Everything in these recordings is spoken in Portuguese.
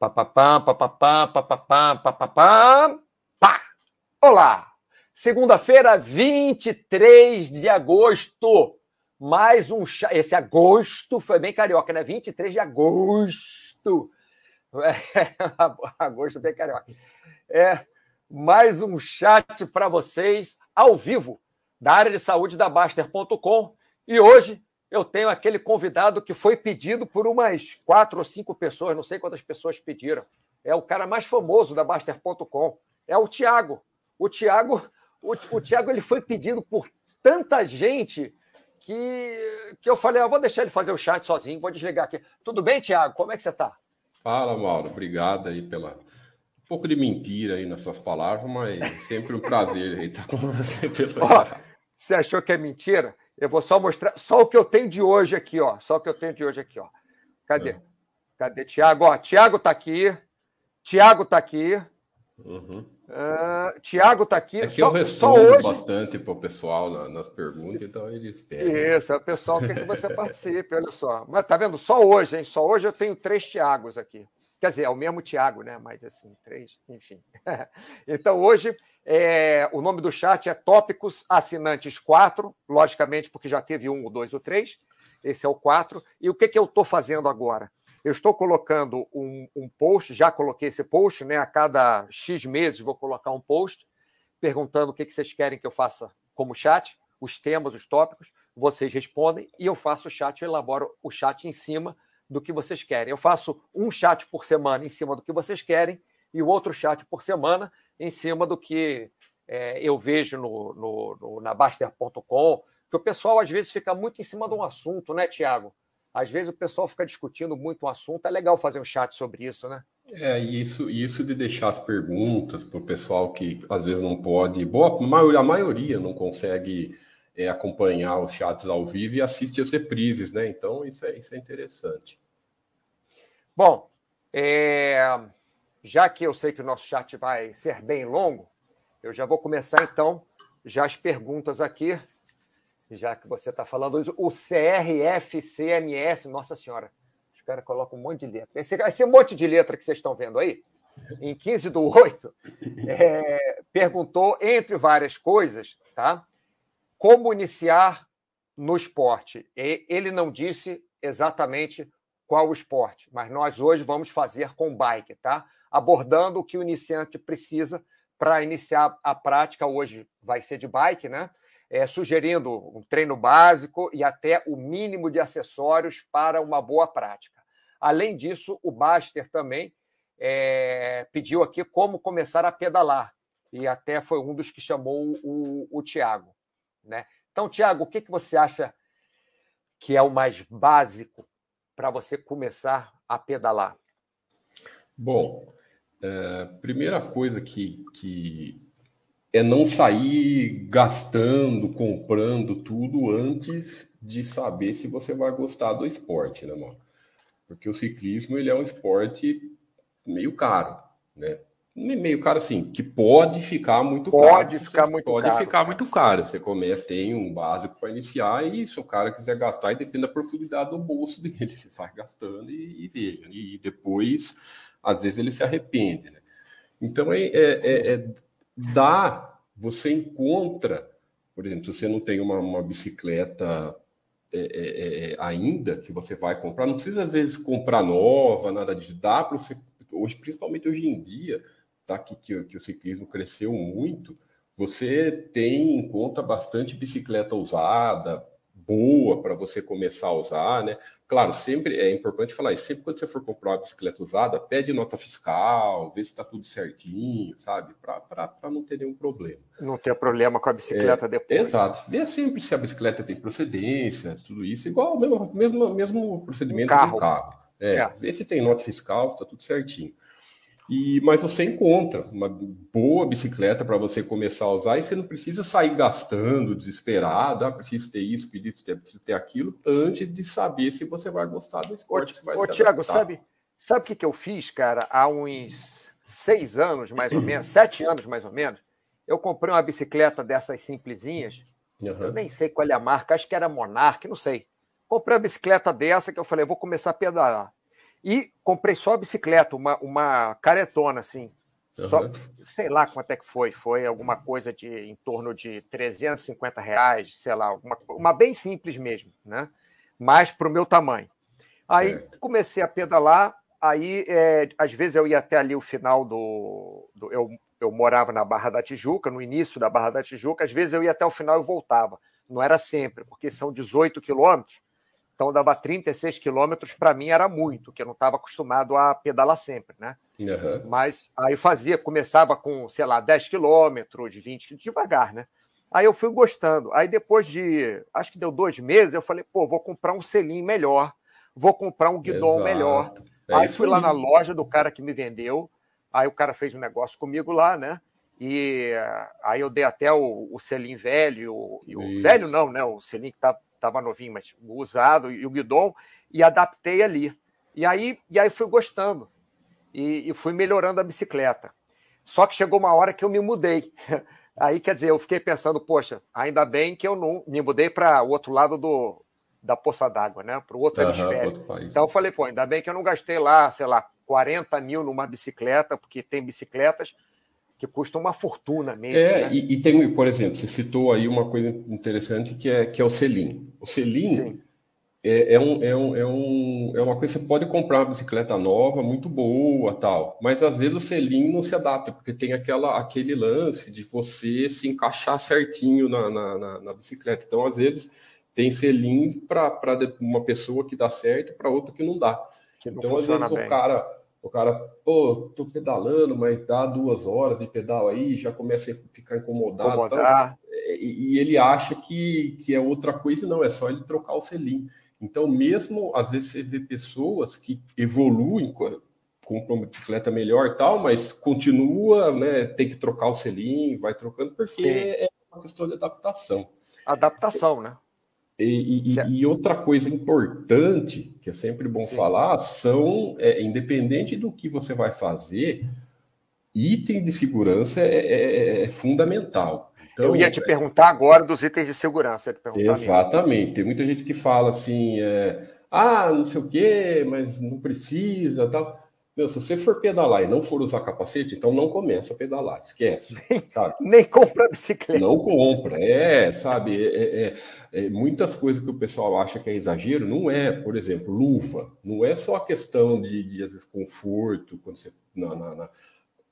Papapá, papapá, papapá, papapá, pá! Olá! Segunda-feira, 23 de agosto. Mais um chat. Esse agosto foi bem carioca, né? 23 de agosto. É, agosto bem carioca. É, mais um chat para vocês ao vivo da área de saúde da Baster.com. E hoje eu tenho aquele convidado que foi pedido por umas quatro ou cinco pessoas, não sei quantas pessoas pediram. É o cara mais famoso da Baster.com. É o Tiago. O Tiago, o, o Tiago ele foi pedido por tanta gente que, que eu falei, ah, vou deixar ele fazer o chat sozinho, vou desligar aqui. Tudo bem, Tiago? Como é que você está? Fala, Mauro. Obrigado aí pela um pouco de mentira aí nas suas palavras, mas sempre um prazer aí estar com você. Pelo... você achou que é mentira? Eu vou só mostrar só o que eu tenho de hoje aqui, ó. Só o que eu tenho de hoje aqui, ó. Cadê? É. Cadê Tiago? Ó, Tiago está aqui. Tiago está aqui. Uhum. Uh, Tiago está aqui. É que só, eu respondo hoje... bastante para o pessoal na, nas perguntas, então eles pedem. Isso, é o pessoal quer que você participe, olha só. Mas tá vendo? Só hoje, hein? Só hoje eu tenho três Tiagos aqui. Quer dizer, é o mesmo Tiago, né? Mas assim, três, enfim. então, hoje, é, o nome do chat é Tópicos Assinantes 4, logicamente, porque já teve um, dois, o três. Esse é o 4. E o que, que eu estou fazendo agora? Eu estou colocando um, um, post, já coloquei esse post, né? A cada X meses vou colocar um post perguntando o que, que vocês querem que eu faça como chat, os temas, os tópicos. Vocês respondem e eu faço o chat, eu elaboro o chat em cima do que vocês querem. Eu faço um chat por semana em cima do que vocês querem e o outro chat por semana em cima do que é, eu vejo no, no, no na Baster.com, que o pessoal às vezes fica muito em cima de um assunto, né, Tiago? Às vezes o pessoal fica discutindo muito um assunto, é legal fazer um chat sobre isso, né? É, isso, isso de deixar as perguntas para o pessoal que às vezes não pode, boa, a maioria não consegue é, acompanhar os chats ao vivo e assiste as reprises, né? Então isso é, isso é interessante. Bom, é... já que eu sei que o nosso chat vai ser bem longo, eu já vou começar então já as perguntas aqui, já que você está falando isso. O CRFCMS, nossa senhora, os caras colocam um monte de letra. Esse, esse monte de letra que vocês estão vendo aí, em 15 do 8, é, perguntou, entre várias coisas, tá? como iniciar no esporte. Ele não disse exatamente qual o esporte, mas nós hoje vamos fazer com bike, tá? Abordando o que o iniciante precisa para iniciar a prática. Hoje vai ser de bike, né? É, sugerindo um treino básico e até o mínimo de acessórios para uma boa prática. Além disso, o Baster também é, pediu aqui como começar a pedalar, e até foi um dos que chamou o, o Tiago. Né? Então, Tiago, o que, que você acha que é o mais básico para você começar a pedalar? Bom, é, primeira coisa que, que é não sair gastando, comprando tudo antes de saber se você vai gostar do esporte, né, mano? Porque o ciclismo ele é um esporte meio caro, né? Meio caro assim, que pode ficar muito pode caro. Pode ficar muito pode caro. ficar muito caro. Você começa, tem um básico para iniciar e se o cara quiser gastar, depende da profundidade do bolso dele, ele vai gastando e, e veja. E depois, às vezes, ele se arrepende. Né? Então, é, é, é, é dá, você encontra, por exemplo, se você não tem uma, uma bicicleta é, é, é, ainda que você vai comprar, não precisa às vezes comprar nova, nada disso. Dá para você, hoje, principalmente hoje em dia, tá? que, que, que o ciclismo cresceu muito, você tem em conta bastante bicicleta usada, boa para você começar a usar, né? Claro, sempre é importante falar isso. Sempre quando você for comprar uma bicicleta usada, pede nota fiscal, vê se está tudo certinho, sabe? Para não ter nenhum problema. Não ter problema com a bicicleta é, depois. Exato. Vê sempre se a bicicleta tem procedência, tudo isso, igual o mesmo, mesmo, mesmo procedimento um carro. do carro. É, é. Vê se tem nota fiscal, se está tudo certinho. E, mas você encontra uma boa bicicleta para você começar a usar e você não precisa sair gastando, desesperado, ah, preciso ter isso, preciso ter, preciso ter aquilo, antes de saber se você vai gostar do esporte. Ô, ô Tiago, sabe, sabe o que, que eu fiz, cara, há uns seis anos, mais ou menos, sete anos, mais ou menos, eu comprei uma bicicleta dessas simplesinhas, uhum. eu nem sei qual é a marca, acho que era Monarch, não sei. Comprei uma bicicleta dessa que eu falei, vou começar a pedalar. E comprei só a bicicleta, uma, uma caretona, assim. Uhum. Só, sei lá quanto é que foi. Foi alguma coisa de em torno de 350 reais, sei lá, uma, uma bem simples mesmo, né? Mas para o meu tamanho. Aí certo. comecei a pedalar, aí é, às vezes eu ia até ali o final do. do eu, eu morava na Barra da Tijuca, no início da Barra da Tijuca, às vezes eu ia até o final e voltava. Não era sempre, porque são 18 quilômetros, então dava 36 quilômetros, para mim era muito, que eu não estava acostumado a pedalar sempre, né? Uhum. Mas aí eu fazia, começava com, sei lá, 10 quilômetros, 20 devagar, né? Aí eu fui gostando. Aí depois de, acho que deu dois meses, eu falei, pô, vou comprar um selim melhor, vou comprar um guidão Exato. melhor. É aí fui aí. lá na loja do cara que me vendeu, aí o cara fez um negócio comigo lá, né? E aí eu dei até o, o selim velho, o, o velho não, né? O selim que tá estava novinho, mas usado, e o guidon, e adaptei ali. E aí, e aí fui gostando. E, e fui melhorando a bicicleta. Só que chegou uma hora que eu me mudei. Aí, quer dizer, eu fiquei pensando, poxa, ainda bem que eu não me mudei para o outro lado do, da poça d'água, né? Para o outro uhum, hemisfério. Outro então eu falei, pô, ainda bem que eu não gastei lá, sei lá, 40 mil numa bicicleta, porque tem bicicletas que custa uma fortuna mesmo. É, né? e, e, tem, por exemplo, você citou aí uma coisa interessante que é, que é o selim. O selim é, é, um, é, um, é, um, é uma coisa que você pode comprar uma bicicleta nova, muito boa, tal, mas às vezes o selim não se adapta, porque tem aquela, aquele lance de você se encaixar certinho na, na, na, na bicicleta. Então, às vezes, tem selim para uma pessoa que dá certo e para outra que não dá. Que não então, às vezes, bem. o cara o cara, pô, tô pedalando, mas dá duas horas de pedal aí, já começa a ficar incomodado. É, e, e, ele acha que, que é outra coisa, não, é só ele trocar o selim. Então, mesmo às vezes você vê pessoas que evoluem, compram uma bicicleta melhor e tal, mas continua, né? Tem que trocar o selim, vai trocando, porque é uma questão de adaptação. Adaptação, né? E, e, e, outra coisa importante, que é sempre bom Sim. falar, são, é, independente do que você vai fazer, item de segurança é, é, é fundamental. Então, Eu ia te perguntar agora dos itens de segurança. Exatamente. Tem muita gente que fala assim, é, ah, não sei o quê, mas não precisa, tal. Meu, se você for pedalar e não for usar capacete, então não começa a pedalar, esquece. Nem, sabe? nem compra bicicleta. Não compra, é, sabe? É, é, muitas coisas que o pessoal acha que é exagero, não é, por exemplo, luva. Não é só a questão de, de às vezes, conforto quando você, na, na, na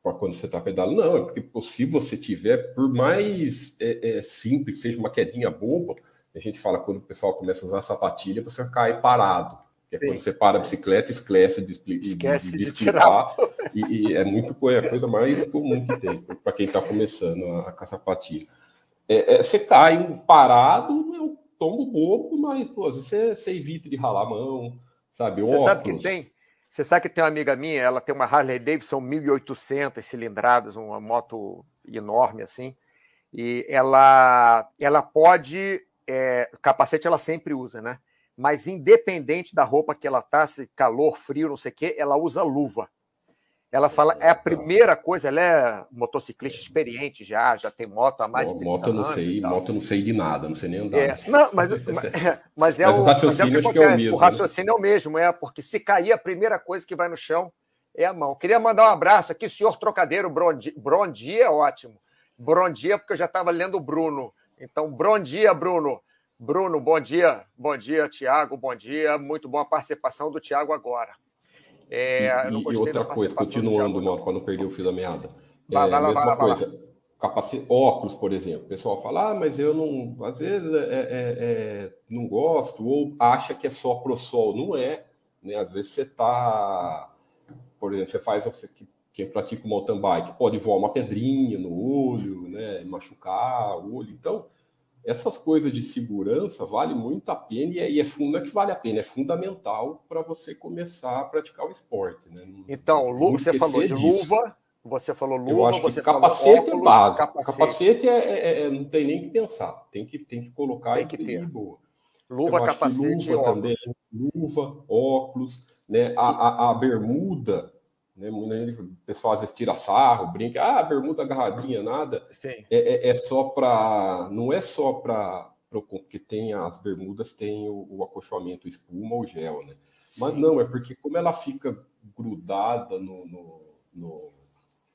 quando você está pedalando, não, é porque se você tiver, por mais é, é, simples, seja uma quedinha boba, a gente fala quando o pessoal começa a usar sapatilha, você cai parado. Que é Sim. quando você para a bicicleta, esquece de, de, esquece de, de explicar. E, e, é muito é a coisa mais comum que tem para quem está começando a, a sapatilha. É, é, você cai parado, é um tombo bobo, mas pô, você, você evita de ralar a mão, sabe? Você sabe que tem. Você sabe que tem uma amiga minha, ela tem uma Harley Davidson 1800 cilindradas, uma moto enorme assim, e ela, ela pode, é, capacete ela sempre usa, né? mas independente da roupa que ela tá, se calor, frio, não sei o quê, ela usa luva. Ela fala, é a primeira coisa, ela é motociclista experiente já, já tem moto há mais de 30 moto eu não sei, moto eu não sei de nada, não sei nem andar. É, não, mas, mas, é mas o, o raciocínio mas é o, que é o mesmo. O né? raciocínio né? é o mesmo, é porque se cair a primeira coisa que vai no chão é a mão. Queria mandar um abraço aqui, senhor trocadeiro, bom dia, é ótimo. Bom dia, porque eu já estava lendo o Bruno. Então, bom dia, Bruno. Bruno, bom dia. Bom dia, Tiago, bom dia. Muito boa participação do Tiago agora. É, e, e outra coisa, continuando, Mauro, para não perder o fio da meada. É, vai, vai, mesma vai, coisa, capacete, óculos, por exemplo. O pessoal fala, ah, mas eu não, às vezes é, é, é, não gosto, ou acha que é só pro sol. Não é. Né? Às vezes você está, por exemplo, você faz, você, quem pratica o mountain bike, pode voar uma pedrinha no olho, né? machucar o olho. Então, essas coisas de segurança vale muito a pena e é, e é, é que vale a pena, é fundamental para você começar a praticar o esporte. Né? Então, você falou de luva, você falou luva, Eu acho você capacete óculos, é básico. Capacete, capacete é, é, é, não tem nem que pensar, tem que, tem que colocar tem que e ter. boa. Luva, capacete, luva também, luva, óculos, né? A, a, a bermuda né? O pessoal às vezes tira sarro, brinca, ah, bermuda agarradinha, nada. É, é, é, só para. Não é só para. Porque tem as bermudas, tem o, o acolchoamento, espuma ou gel, né? Mas não, é porque como ela fica grudada no, no, no,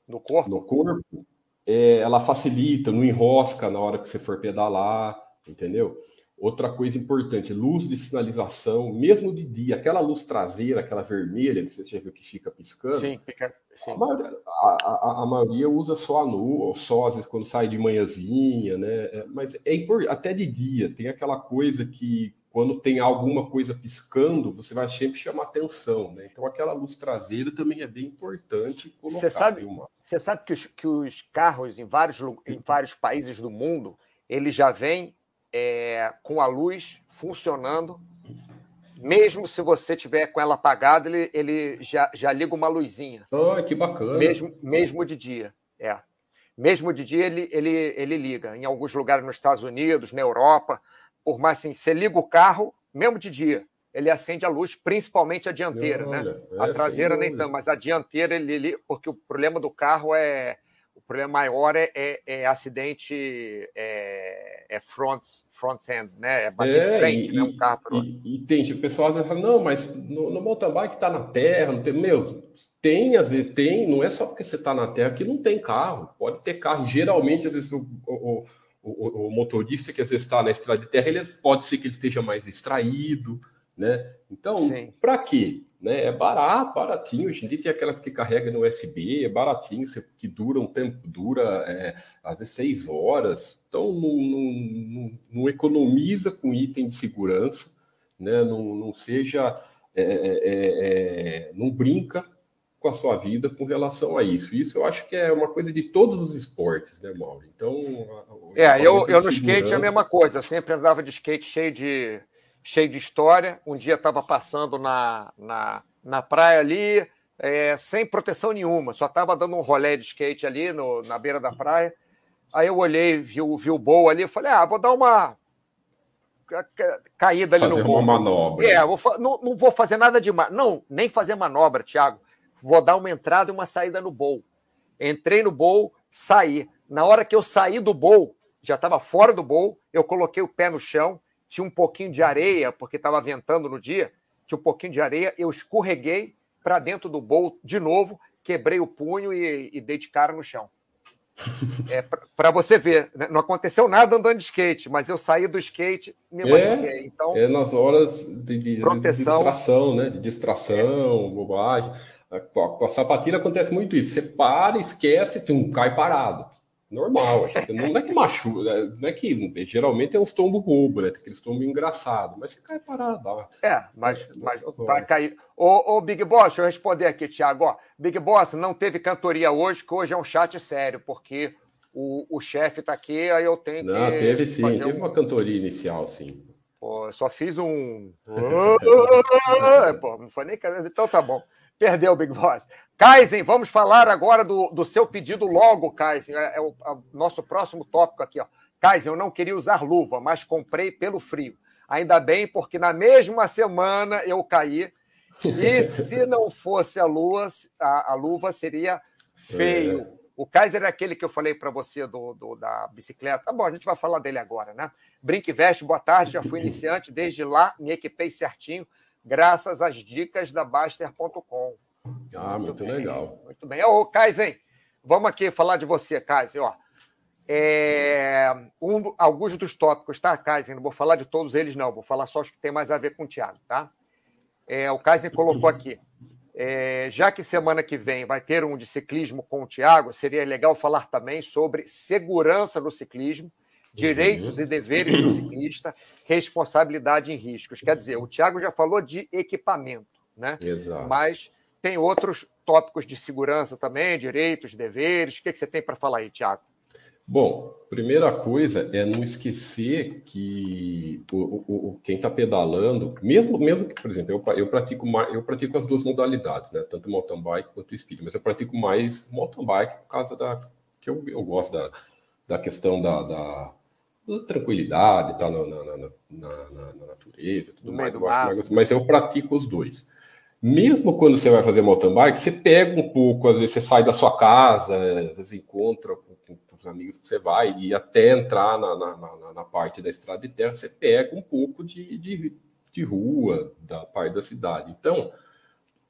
no corpo, no corpo é, ela facilita, não enrosca na hora que você for pedalar, entendeu? Outra coisa importante, luz de sinalização, mesmo de dia, aquela luz traseira, aquela vermelha, você já viu que fica piscando. Sim, fica. Sim. A, maioria, a, a, a, maioria usa só a noite, ou só às vezes quando sai de manhãzinha, né? É, mas é importante, até de dia, tem aquela coisa que quando tem alguma coisa piscando, você vai sempre chamar atenção, né? Então aquela luz traseira também é bem importante colocar. Você sabe, uma... você sabe que, os, que os carros em vários, em vários países do mundo, eles já vêm é, com a luz funcionando, mesmo se você tiver com ela apagada, ele, ele já, já liga uma luzinha. Oh, que bacana. Mesmo, mesmo de dia, é. Mesmo de dia ele, ele, ele liga. Em alguns lugares nos Estados Unidos, na Europa, por mais assim, você liga o carro, mesmo de dia, ele acende a luz, principalmente a dianteira, né? Olha, né? a traseira nem tanto, mas a dianteira ele, ele, porque o problema do carro é problema maior é, é, é acidente é, é front, front end, né? É bater é, frente, e, né? Um carro pro... e, e, tem, tipo, o pessoal às vezes fala, não, mas no, no mountain bike tá na terra, não tem. Meu, tem, às vezes tem, não é só porque você tá na terra que não tem carro. Pode ter carro. Geralmente, às vezes, o, o, o, o motorista que às vezes está na estrada de terra, ele pode ser que ele esteja mais distraído, né? Então, para quê? Né? É barato, baratinho. Hoje em dia tem aquelas que carrega no USB, é baratinho, que dura um tempo, dura é, às vezes seis horas. Então não, não, não, não, economiza com item de segurança, né? Não, não seja, é, é, é, não brinca com a sua vida com relação a isso. Isso eu acho que é uma coisa de todos os esportes, né, Mauro? Então, é, eu, eu no skate é a mesma coisa. Eu sempre andava de skate cheio de cheio de história. Um dia estava passando na, na, na praia ali, é, sem proteção nenhuma, só estava dando um rolê de skate ali no, na beira da praia. Aí eu olhei, vi, vi o bowl ali, falei, ah, vou dar uma caída ali fazer no bowl. uma manobra. É, vou, não, não vou fazer nada demais. Não, nem fazer manobra, Thiago. Vou dar uma entrada e uma saída no bowl. Entrei no bowl, saí. Na hora que eu saí do bowl, já estava fora do bowl, eu coloquei o pé no chão, tinha um pouquinho de areia, porque estava ventando no dia, tinha um pouquinho de areia, eu escorreguei para dentro do bowl de novo, quebrei o punho e, e dei de cara no chão. É, para você ver, né, não aconteceu nada andando de skate, mas eu saí do skate me é, Então, é nas horas de, de, proteção, de distração, né? De distração, é. bobagem. Com a, com a sapatilha acontece muito isso. Você para, esquece, um cai parado normal. não é que machuca, né, não é que geralmente é uns tombos bobo, né? Tem aqueles tombos engraçados, mas você cai parado. Ó. É, mas, é, mas vai cair. Ô, ô, Big Boss, deixa eu responder aqui, Thiago. Ó, Big Boss, não teve cantoria hoje, que hoje é um chat sério, porque o, o chefe tá aqui, aí eu tenho não, que. Não, teve sim, teve um... uma cantoria inicial, sim. Pô, só fiz um. Pô, não foi nem. Então tá bom. Perdeu, Big Boss. Kaizen, vamos falar agora do, do seu pedido logo, Kaizen. É, é o nosso próximo tópico aqui. Ó. Kaizen, eu não queria usar luva, mas comprei pelo frio. Ainda bem, porque na mesma semana eu caí. E se não fosse a, lua, a, a luva, seria feio. É. O Kaiser é aquele que eu falei para você do, do, da bicicleta. Tá bom, a gente vai falar dele agora, né? Brinque Veste, boa tarde. Já fui iniciante. Desde lá, me equipei certinho graças às dicas da Baster.com. Ah, muito, muito legal. Muito bem. Ô, Kaizen, vamos aqui falar de você, Kaizen. Ó, é, um, alguns dos tópicos, tá, Kaizen? Não vou falar de todos eles, não. Vou falar só os que tem mais a ver com o Thiago, tá? É, o Kaizen colocou aqui. É, já que semana que vem vai ter um de ciclismo com o Thiago, seria legal falar também sobre segurança no ciclismo direitos uhum. e deveres do ciclista, responsabilidade em riscos. Quer dizer, o Tiago já falou de equipamento, né? Exato. Mas tem outros tópicos de segurança também, direitos, deveres. O que, que você tem para falar aí, Tiago? Bom, primeira coisa é não esquecer que o, o, o quem está pedalando, mesmo, mesmo que, por exemplo, eu, eu, pratico eu pratico as duas modalidades, né? Tanto mountain bike quanto speed, mas eu pratico mais mountain bike por causa da que eu, eu gosto da, da questão da, da tranquilidade, tá na, na, na, na, na natureza, tudo mais, eu mas eu pratico os dois. Mesmo quando você vai fazer mountain bike, você pega um pouco, às vezes você sai da sua casa, às vezes encontra com, com, com os amigos que você vai, e até entrar na, na, na, na, parte da estrada de terra, você pega um pouco de, de de rua, da parte da cidade. Então,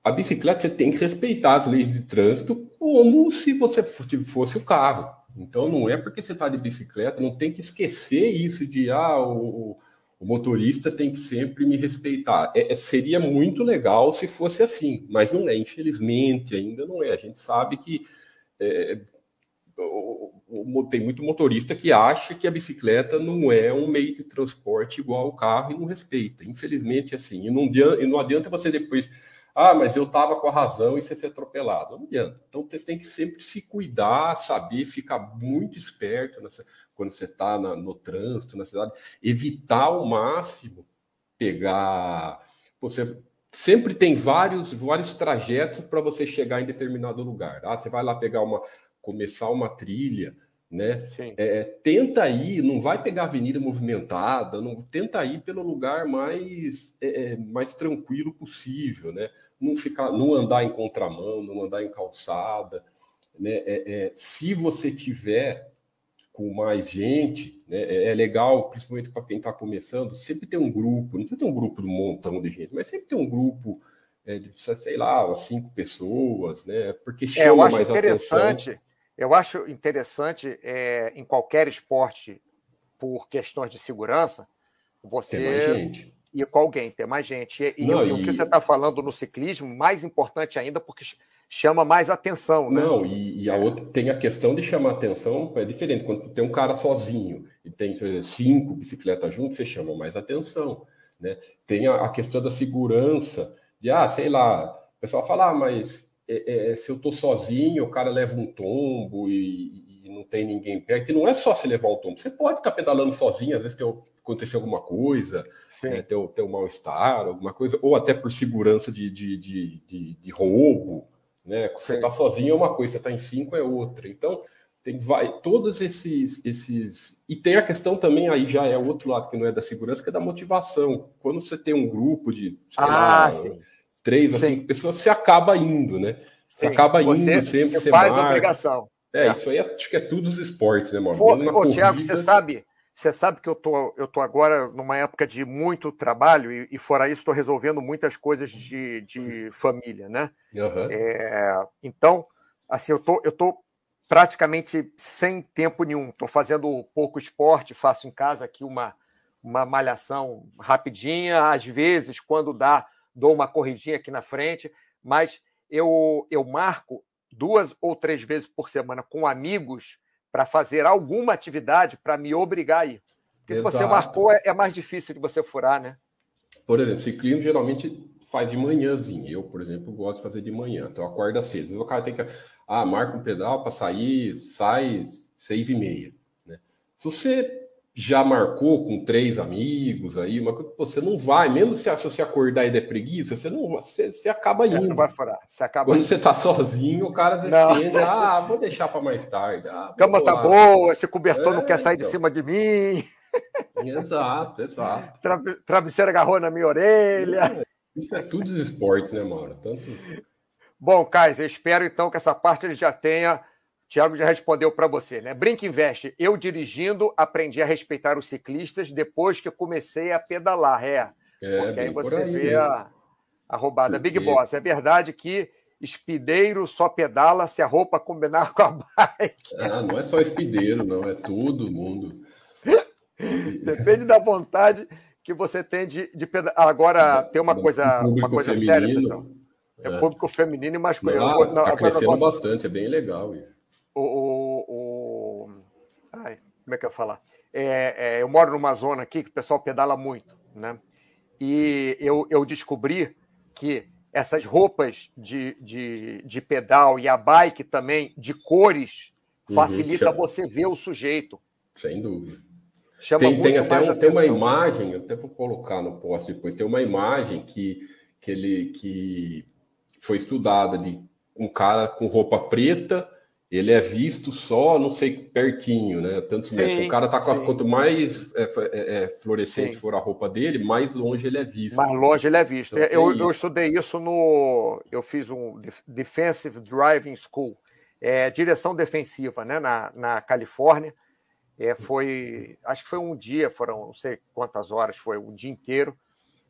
a bicicleta você tem que respeitar as leis de trânsito como se você fosse o carro. Então, não é porque você está de bicicleta, não tem que esquecer isso de ah, o, o motorista tem que sempre me respeitar. É, é, seria muito legal se fosse assim, mas não é, infelizmente, ainda não é. A gente sabe que é, tem muito motorista que acha que a bicicleta não é um meio de transporte igual ao carro e não respeita. Infelizmente, assim. E não, adianta, e não adianta você depois. Ah, mas eu estava com a razão e você ser atropelado. Não adianta. Então você tem que sempre se cuidar, saber ficar muito esperto nessa, quando você está no trânsito, na cidade, evitar ao máximo pegar. Você sempre tem vários, vários trajetos para você chegar em determinado lugar. Ah, você vai lá pegar uma, começar uma trilha, né? É, tenta ir, não vai pegar avenida movimentada, não tenta ir pelo lugar mais é, é, mais tranquilo possível, né? Não ficar, não andar em contramão, não andar em calçada, né? É, é se você tiver com mais gente, né? É, é legal, principalmente para quem está começando, sempre tem um grupo, não precisa ter um grupo de um montão de gente, mas sempre tem um grupo é, de, sei lá, cinco pessoas, né? Porque chama é, eu acho mais interessante, atenção. Eu acho interessante, é, em qualquer esporte, por questões de segurança, você tem mais gente. ir com alguém, ter mais gente. E, não, e, e... o que você está falando no ciclismo, mais importante ainda, porque chama mais atenção. Né? Não, e, e, a outra tem a questão de chamar atenção, é diferente. Quando tem um cara sozinho e tem exemplo, cinco bicicletas juntos, você chama mais atenção. Né? Tem a, a, questão da segurança, de, ah, sei lá, o pessoal fala, ah, mas é, é, se eu estou sozinho, o cara leva um tombo e, e, não tem ninguém perto, e não é só se levar um tombo, você pode estar pedalando sozinho, às vezes tem, acontecer alguma coisa, ter, ter um mal-estar, alguma coisa, ou até por segurança de, de, de, de, de roubo, né? Você está sozinho é uma coisa, você está em cinco é outra. Então, tem vai todos esses esses e tem a questão também aí já é outro lado que não é da segurança que é da motivação. Quando você tem um grupo de ah, lá, três a cinco pessoas você acaba indo né você sim. acaba indo você, sempre você, você faz marca. obrigação é, é, isso aí acho que é tudo os esportes né mano Pô, ô, Thiago você sabe você sabe que eu tô, eu tô agora numa época de muito trabalho e, e fora isso estou resolvendo muitas coisas de, de família, né? Uhum. É, então, assim, eu tô, eu tô praticamente sem tempo nenhum. Estou fazendo pouco esporte, faço em casa aqui uma, uma malhação rapidinha, às vezes, quando dá, dou uma corridinha aqui na frente, mas eu, eu marco duas ou três vezes por semana com amigos para fazer alguma atividade para me obrigar a ir. Porque Exato. se você marcou, é, é mais difícil de você furar, né? Por exemplo, ciclismo geralmente faz de manhãzinho. Eu, por exemplo, gosto de fazer de manhã. Então, acorda cedo. Às vezes o cara tem que. Ah, marca um pedal para sair, sai seis e meia. Né? Se você já marcou com três amigos aí, uma coisa, você não vai, mesmo se, se você acordar e der preguiça, você não você, você acaba indo. Não vai furar. Você acaba Quando indo. você tá sozinho, o cara tende, ah, vou deixar para mais tarde. Ah, Cama tá boa, esse cobertor é, não quer sair então. de cima de mim. Exato, exato. Travesseiro agarrou na minha orelha. É, isso é tudo dos esportes, né, mano? Tanto... Bom, Kais, eu espero então que essa parte ele já tenha Tiago já respondeu para você, né? Brinca Investe. Eu dirigindo aprendi a respeitar os ciclistas depois que comecei a pedalar, é. é Porque aí você aí, vê né? a, a roubada. Porque... Big Boss, é verdade que espideiro só pedala se a roupa combinar com a bike. Ah, não é só espideiro, não, é todo mundo. Depende da vontade que você tem de, de pedalar. Agora, tem uma coisa, uma coisa séria, pessoal. É, é público feminino e masculino. Está crescendo bastante, é bem legal isso o, o, o... Ai, como é que eu ia falar? É, é, eu moro numa zona aqui que o pessoal pedala muito, né? E eu, eu descobri que essas roupas de, de, de pedal e a bike também, de cores, uhum, facilita chama. você ver o sujeito. Sem dúvida. Chama tem, tem até um, tem uma imagem, eu até vou colocar no post depois, tem uma imagem que, que ele que foi estudada de um cara com roupa preta ele é visto só, não sei, pertinho, né? Tantos sim, metros. O cara tá com as, quanto mais é, é, é, fluorescente sim. for a roupa dele, mais longe ele é visto. Mais longe ele é visto. Então, eu, eu, estudei isso no. Eu fiz um Defensive Driving School, é, direção defensiva, né? Na, na Califórnia. É, foi, acho que foi um dia, foram não sei quantas horas, foi um dia inteiro.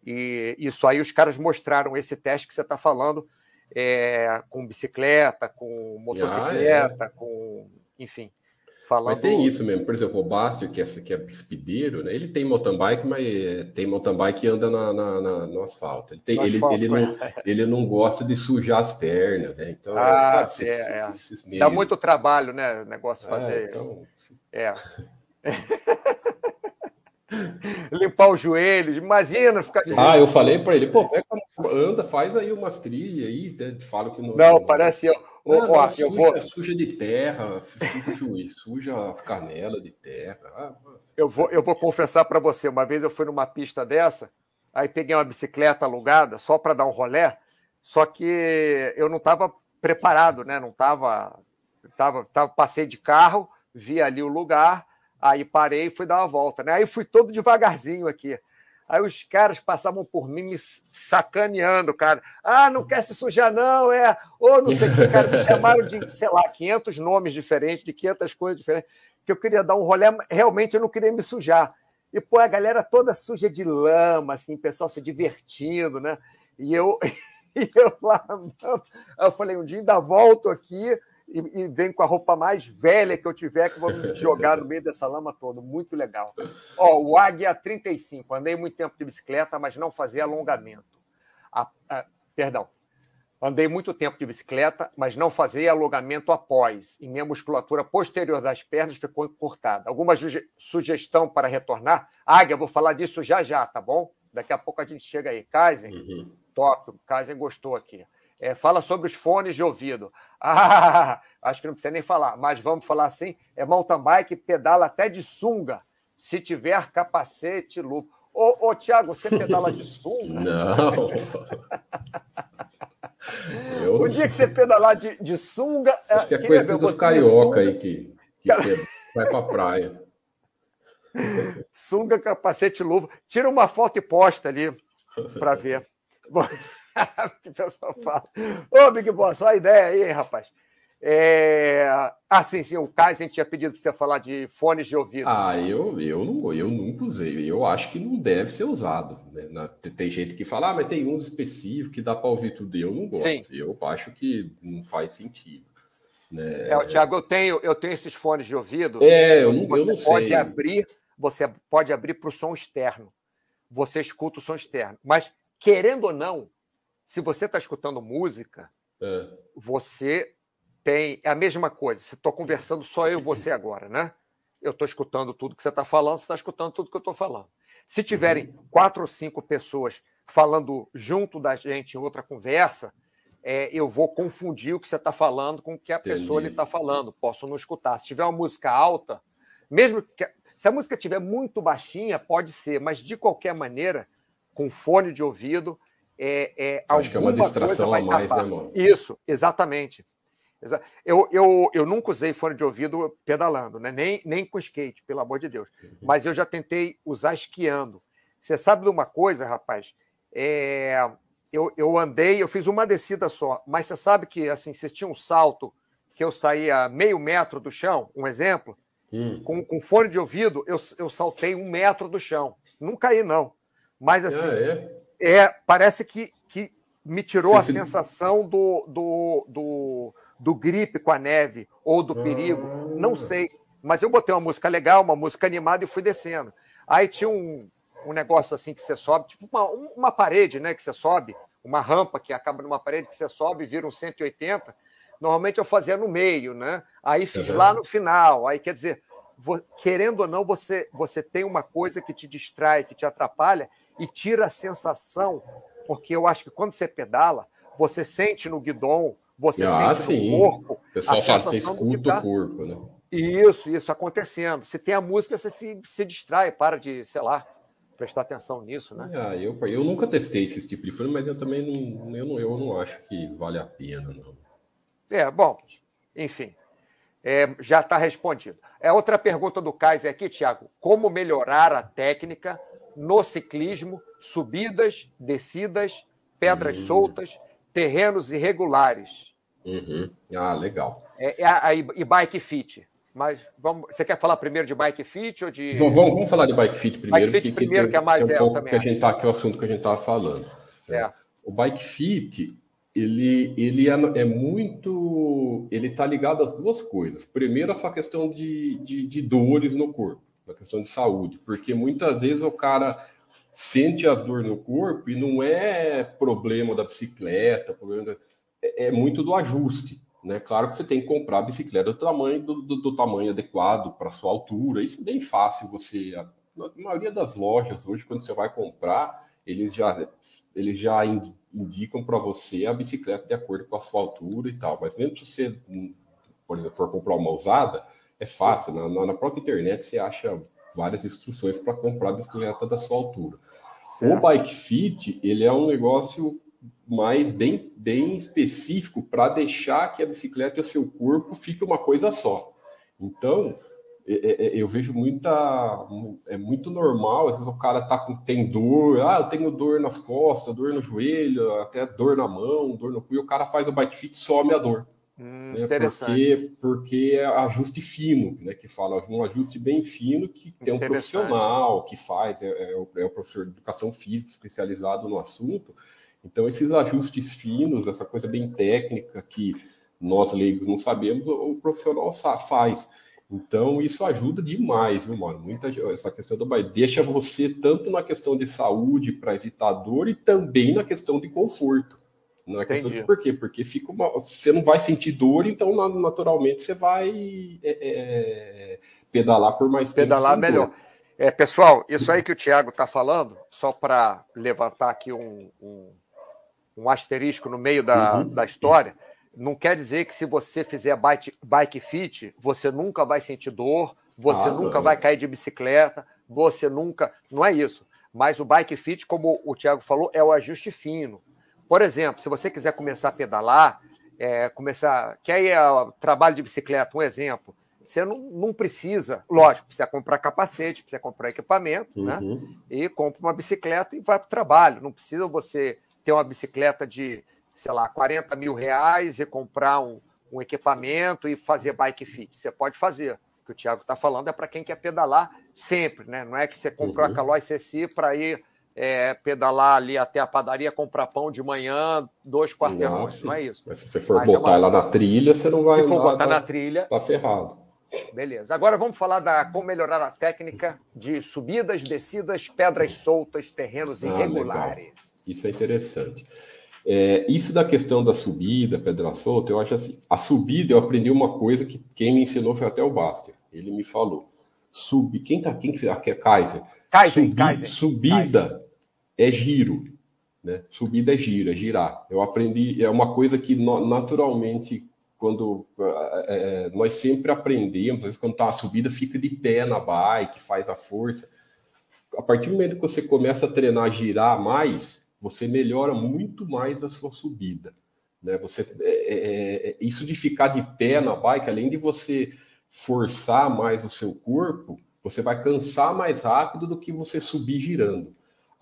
E isso aí os caras mostraram esse teste que você está falando, é, com bicicleta, com motocicleta, ah, é. com. Enfim. Falando... Mas tem isso mesmo, por exemplo, o Bastio, que é, que é speedeiro, né? ele tem mountain bike, mas tem mountain bike que anda na, na, na no asfalto. Ele, tem, ele, asfalto, ele, não, é. ele não gosta de sujar as pernas, né? Então, ah, sabe, é, esses, esses Dá muito trabalho, né? O negócio fazer. Então... É. Limpar os joelhos, imagina ficar. Ah, eu falei para ele, pô, anda, faz aí umas trilhas aí, né? falo que não. Não, parece. Ó, não, ó, suja, eu vou... suja de terra, suja, suja as canelas de terra. Ah, eu, vou, eu vou confessar para você, uma vez eu fui numa pista dessa, aí peguei uma bicicleta alugada só para dar um rolé, só que eu não estava preparado, né? Não estava. Tava, tava, passei de carro, vi ali o lugar Aí parei e fui dar uma volta, né? Aí fui todo devagarzinho aqui. Aí os caras passavam por mim me sacaneando, cara. Ah, não quer se sujar, não, é. Ou não sei o que, cara. Me chamaram de, sei lá, 500 nomes diferentes, de 500 coisas diferentes, que eu queria dar um rolê, realmente eu não queria me sujar. E, pô, a galera toda suja de lama, assim, pessoal se divertindo, né? E eu, e eu lá, eu falei, um dia ainda volto aqui e, e venho com a roupa mais velha que eu tiver, que vou me jogar no meio dessa lama toda. Muito legal. Ó, o Águia 35. Andei muito tempo de bicicleta, mas não fazia alongamento. A, a, perdão. Andei muito tempo de bicicleta, mas não fazia alongamento após, e minha musculatura posterior das pernas ficou encurtada. Alguma sugestão para retornar? Águia, vou falar disso já já, tá bom? Daqui a pouco a gente chega aí. Kaizen, uhum. top. Kaizen gostou aqui. É, fala sobre os fones de ouvido. Ah, acho que não precisa nem falar, mas vamos falar assim: é mountain bike, pedala até de sunga, se tiver capacete, lupa. Ô, ô Tiago, você pedala de sunga? Não. Eu... O dia que você pedalar de, de sunga. Acho que é coisa dos carioca aí que, que Cara... vai pra praia. Sunga, capacete, luva. Tira uma foto e posta ali para ver. Bom, que o pessoal fala. Ô, Big Boss, olha a ideia aí, rapaz. É... Ah, sim, sim, o Kaizen tinha pedido para você falar de fones de ouvido. Ah, eu, eu, não, eu nunca usei. Eu acho que não deve ser usado. Né? Tem gente que fala, ah, mas tem um específico que dá para ouvir tudo. Eu não gosto. Sim. Eu acho que não faz sentido. Né? É, Tiago, eu tenho, eu tenho esses fones de ouvido. É, eu não, você eu não pode sei. Abrir, você pode abrir para o som externo. Você escuta o som externo. Mas, querendo ou não, se você está escutando música, é. você tem. É a mesma coisa. Se estou conversando só eu e você agora, né? Eu estou escutando tudo que você está falando, você está escutando tudo que eu estou falando. Se tiverem uhum. quatro ou cinco pessoas falando junto da gente em outra conversa, é, eu vou confundir o que você está falando com o que a Entendi. pessoa está falando. Posso não escutar. Se tiver uma música alta, mesmo que. Se a música estiver muito baixinha, pode ser, mas de qualquer maneira, com fone de ouvido, é, é, Acho que é uma distração a mais, né, mano? Isso, exatamente. Eu, eu, eu nunca usei fone de ouvido pedalando, né? nem, nem com skate, pelo amor de Deus. Uhum. Mas eu já tentei usar esquiando. Você sabe de uma coisa, rapaz? É, eu, eu andei, eu fiz uma descida só, mas você sabe que assim, você tinha um salto que eu saía meio metro do chão, um exemplo, hum. com, com fone de ouvido, eu, eu saltei um metro do chão. Não caí, não. Mas assim, ah, é? É, parece que, que me tirou a sensação do, do, do, do, gripe com a neve ou do perigo. Ah. Não sei. Mas eu botei uma música legal, uma música animada e fui descendo. Aí tinha um, um negócio assim que você sobe, tipo uma, uma parede, né? Que você sobe, uma rampa que acaba numa parede que você sobe e vira um 180. Normalmente eu fazia no meio, né? Aí fiz uhum. lá no final. Aí quer dizer, querendo ou não, você, você tem uma coisa que te distrai, que te atrapalha, e tira a sensação, porque eu acho que quando você pedala, você sente no guidão, você ah, sente sim. no corpo. O pessoal fala, você escuta tá... o corpo, né? Isso, isso acontecendo. Se tem a música, você se, se distrai, para de, sei lá, prestar atenção nisso, né? Ah, eu, eu nunca testei esse tipo de fone, mas eu também não, eu não, eu não acho que vale a pena, não. É, bom, enfim. É, já está respondido. É outra pergunta do Kaiser aqui, Tiago. Como melhorar a técnica no ciclismo, subidas, descidas, pedras uhum. soltas, terrenos irregulares. Uhum. Ah, legal. É, é a, a, e bike fit. mas vamos, você quer falar primeiro de bike fit ou de. Vamos, vamos falar de bike fit primeiro. Bike fit que, primeiro, que, que é mais que é, um que a gente tá, que é o assunto que a gente estava falando. É. O bike fit, ele, ele é, é muito. Ele está ligado às duas coisas. Primeiro, essa questão de, de, de dores no corpo, a questão de saúde, porque muitas vezes o cara sente as dores no corpo e não é problema da bicicleta, problema da, é, é, muito do ajuste. Né? Claro que você tem que comprar a bicicleta do tamanho, do, do, do tamanho adequado para sua altura. Isso é bem fácil você. A maioria das lojas hoje, quando você vai comprar, eles já, eles já indicam para você a bicicleta de acordo com a sua altura e tal. Mas mesmo se você, por exemplo, for comprar uma usada, é fácil. Na, na própria internet você acha várias instruções para comprar a bicicleta da sua altura. Certo. O Bike Fit, ele é um negócio mais bem, bem específico para deixar que a bicicleta e o seu corpo fique uma coisa só. Então, é, é, é, eu vejo muita. É muito normal, às vezes o cara tá com, tem dor, ah, eu tenho dor nas costas, dor no joelho, até dor na mão, dor no cu, e o cara faz o bike fit some a dor. Hum, né? Porque, porque é ajuste fino, né? Que fala um ajuste bem fino que tem um profissional que faz, é, é, o, é o professor de educação física especializado no assunto. Então, esses ajustes finos, essa coisa bem técnica que nós leigos não sabemos, o, o profissional faz. Então, isso ajuda demais, viu, mano? Muita, essa questão do bairro deixa você tanto na questão de saúde para evitar dor e também na questão de conforto. Não é questão de por quê? Porque fica uma, você não vai sentir dor, então naturalmente você vai é, é, pedalar por mais tempo. Pedalar melhor. É, pessoal, isso aí que o Thiago está falando, só para levantar aqui um, um, um, asterisco no meio da, uhum. da história, não quer dizer que se você fizer bike, bike fit, você nunca vai sentir dor, você ah, nunca não. vai cair de bicicleta, você nunca. Não é isso. Mas o bike fit, como o Thiago falou, é o ajuste fino. Por exemplo, se você quiser começar a pedalar, é, começar. Quer ir ao trabalho de bicicleta, um exemplo. Você não, não precisa, lógico, precisa comprar capacete, precisa comprar equipamento, né? uhum. né? E compra uma bicicleta e vai para o trabalho. Não precisa você ter uma bicicleta de, sei lá, 40 mil reais e comprar um, um equipamento e fazer bike fit. Você pode fazer. O que o Thiago está falando é para quem quer pedalar sempre, né? Não é que você comprou uhum. a Caloi CC para ir é, pedalar ali até a padaria, comprar pão de manhã, dois quarteirões, não é isso. Mas se você for Mas botar é uma... lá na trilha, você não vai. Se for botar na trilha. Tá ferrado. Beleza. Agora vamos falar da como melhorar a técnica de subidas, descidas, pedras soltas, terrenos ah, irregulares. Isso é interessante. É, isso da questão da subida, pedra solta, eu acho assim. A subida, eu aprendi uma coisa que quem me ensinou foi até o Baster. Ele me falou. Subir. Quem tá. Quem que é Kaiser? Kaiser, Subi, Kaiser. Subida Kaiser é giro. Né? Subida é giro, é girar. Eu aprendi, é uma coisa que naturalmente, quando é, é, nós sempre aprendemos, às vezes quando está uma subida, fica de pé na bike, faz a força. A partir do momento que você começa a treinar a girar mais, você melhora muito mais a sua subida. Né? Você, é, é, é isso de ficar de pé na bike, além de você forçar mais o seu corpo, você vai cansar mais rápido do que você subir girando.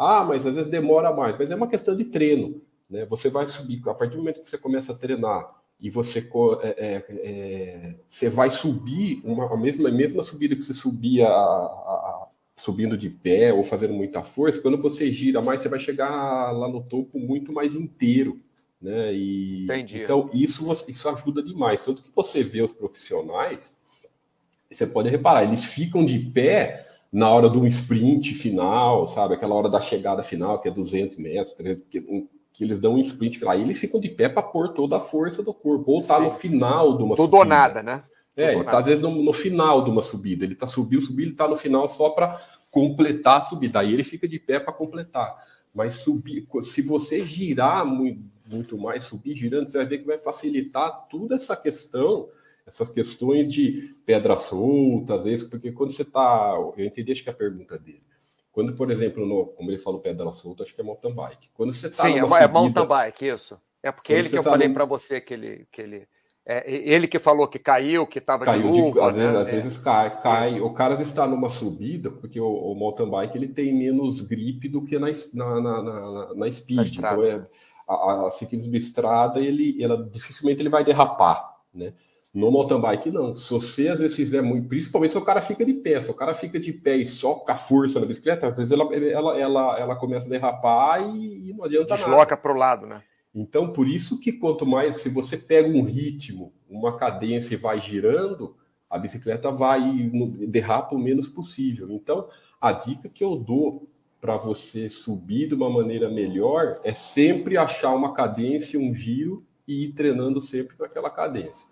Ah, mas às vezes demora mais, mas é uma questão de treino. Né? Você vai subir, a partir do momento que você começa a treinar e você, é, é, é, você vai subir uma, a, mesma, a mesma subida que você subia a, a, subindo de pé ou fazendo muita força, quando você gira mais, você vai chegar lá no topo muito mais inteiro. Né? E, Entendi. Então, isso, isso ajuda demais. Tanto que você vê os profissionais, você pode reparar, eles ficam de pé na hora do sprint final, sabe? Aquela hora da chegada final, que é 200 metros, 300, que, que eles dão um sprint final. Aí eles ficam de pé para pôr toda a força do corpo. Ou tá no final de uma Tudo subida. ou nada, né? É, ele tá às vezes no, no, final de uma subida. Ele tá subiu, subiu, ele tá no final só para completar a subida. Aí ele fica de pé para completar. Mas subir, se você girar muito, muito mais, subir girando, você vai ver que vai facilitar toda essa questão essas questões de pedra solta, às vezes, porque quando você está. Eu entendi, acho que a pergunta dele. Quando, por exemplo, no, como ele falou pedra solta, acho que é mountain bike. Quando você está Sim, é, é subida, é mountain bike, isso. É porque ele que eu falei no... para você que ele. Que ele... É, ele que falou que caiu, que estava de luva. às, né? vezes, às é. vezes cai, cai. O cara está numa subida, porque o, o, mountain bike ele tem menos grip do que na, na, na, na, na speed. Então, é, a, a ciclismo de estrada, ele, ela, dificilmente ele vai derrapar, né? No mountain bike, não. Se você às vezes fizer muito, principalmente se o cara fica de pé, se o cara fica de pé e só com a força na bicicleta, às vezes ela, ela, ela, ela começa a derrapar e, e não adianta Desloca nada. Desloca para o lado, né? Então, por isso que quanto mais, se você pega um ritmo, uma cadência e vai girando, a bicicleta vai derrapa o menos possível. Então, a dica que eu dou para você subir de uma maneira melhor é sempre achar uma cadência, um giro e ir treinando sempre com aquela cadência.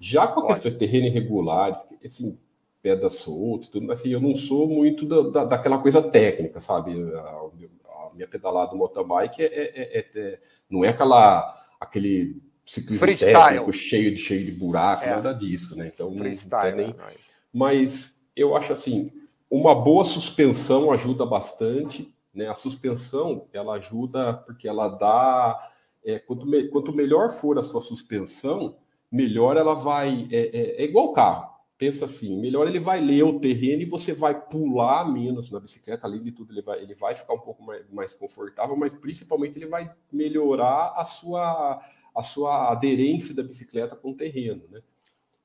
Já com a questão de terreno irregular, assim, pedra solta, tudo, assim, eu não sou muito da, da, daquela coisa técnica, sabe? A, a minha pedalada do mountain bike é, é, é, é, não é aquela aquele ciclismo Freestyle. técnico cheio de cheio de buraco, é. nada disso, né? Então Freestyle, nem... Né? Mas eu acho assim, uma boa suspensão ajuda bastante, né? A suspensão ela ajuda porque ela dá é, quanto, me, quanto melhor for a sua suspensão, melhor ela vai. É, é, é igual carro. Pensa assim, melhor ele vai ler o terreno e você vai pular menos na bicicleta. Além de tudo, ele vai, ele vai ficar um pouco mais, mais confortável, mas principalmente ele vai melhorar a sua, a sua aderência da bicicleta com o terreno, né?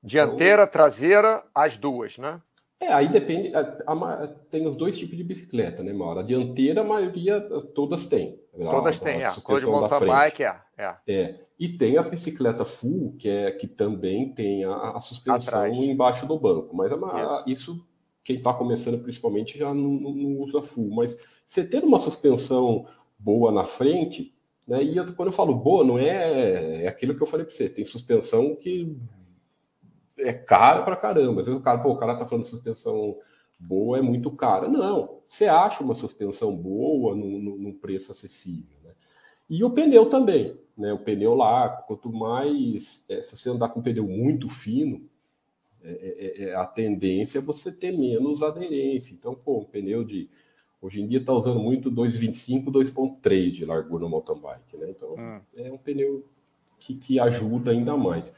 Dianteira, então, traseira, as duas, né? É, aí depende. A, a, tem os dois tipos de bicicleta, né, Mauro? A dianteira, a maioria, todas têm. Todas têm, é. Cor de mountain bike, é, é. É. E tem as bicicletas full, que, é, que também tem a, a suspensão Atrás. embaixo do banco. Mas a, isso, quem está começando principalmente, já não, não, não, usa full. Mas você ter uma suspensão boa na frente, né? E eu, quando eu falo boa, não é, é aquilo que eu falei para você. Tem suspensão que é caro pra caramba. Às vezes o cara, pô, o cara tá falando suspensão boa, é muito cara. Não, você acha uma suspensão boa num, preço acessível. Né? E o pneu também, né? O pneu lá, quanto mais. É, se você andar com um pneu muito fino, é, é, é, a tendência é você ter menos aderência. Então, pô, um pneu de. Hoje em dia está usando muito 2,25, 2,3 de largura no mountain bike, né? Então, hum. é um pneu que, que ajuda ainda mais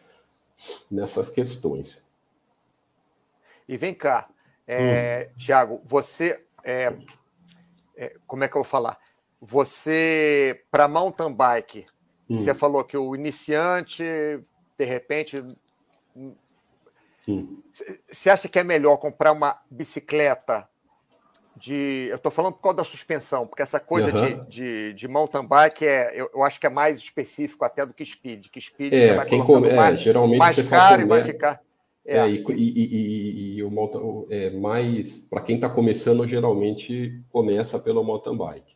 nessas questões. E vem cá, é, hum. Tiago, você. É, é, como é que eu vou falar? Você, para mountain bike, hum. você falou que o iniciante, de repente. Você acha que é melhor comprar uma bicicleta de. Eu estou falando por causa da suspensão, porque essa coisa uhum. de, de, de, mountain bike é, eu, eu, acho que é mais específico até do que speed. Que speed é, você vai quem come, é, mais, geralmente mais caro e vai ficar. É, é e, e, e, e, o mountain, é, mais para quem está começando, geralmente começa pelo mountain bike.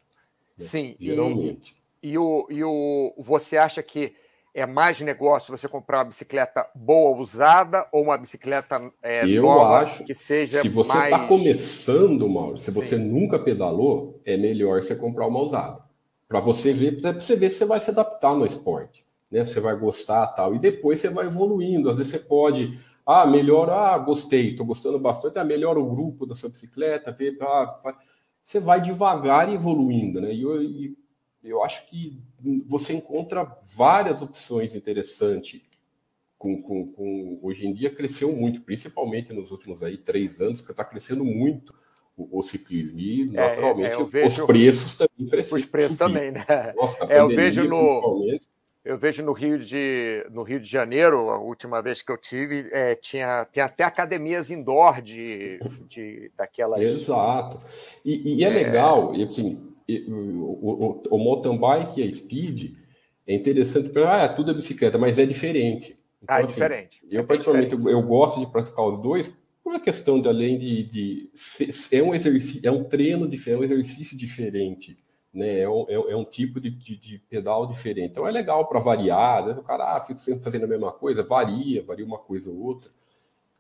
Né? Sim, geralmente. E, e, o, e o, você acha que é mais negócio você comprar uma bicicleta boa usada ou uma bicicleta é, eu nova acho que seja se você está mais... começando Mauro se você Sim. nunca pedalou é melhor você comprar uma usada. Para você ver para você ver se você vai se adaptar no esporte né? Você vai gostar tal e depois você vai evoluindo. Às vezes você pode ah melhor ah gostei estou gostando bastante ah, melhora o grupo da sua bicicleta vê ah, você vai devagar evoluindo né? E, e eu acho que você encontra várias opções interessantes. Com, com, com, hoje em dia cresceu muito, principalmente nos últimos aí três anos, que está crescendo muito o, o, ciclismo. E, é, naturalmente, é, vejo, os preços também cresceram. Os preços também, né? Nossa, é, eu vejo no. Eu vejo no Rio de, no Rio de Janeiro, a última vez que eu tive, é, tinha, tem até academias indoor de, de daquelas. Exato. E, e é, é, legal, e assim, o, o, o mountain bike e a speed é interessante porque ah, tudo é bicicleta, mas é diferente. Então, ah, é assim, diferente. Eu, é particularmente, diferente. eu gosto de praticar os dois por uma questão de, além de, de é um exercício, é um treino diferente, é um exercício diferente, né? É um, é, é um tipo de, de, de, pedal diferente. Então é legal para variar. Vezes o cara ah, fica sempre fazendo a mesma coisa, varia, varia uma coisa ou outra.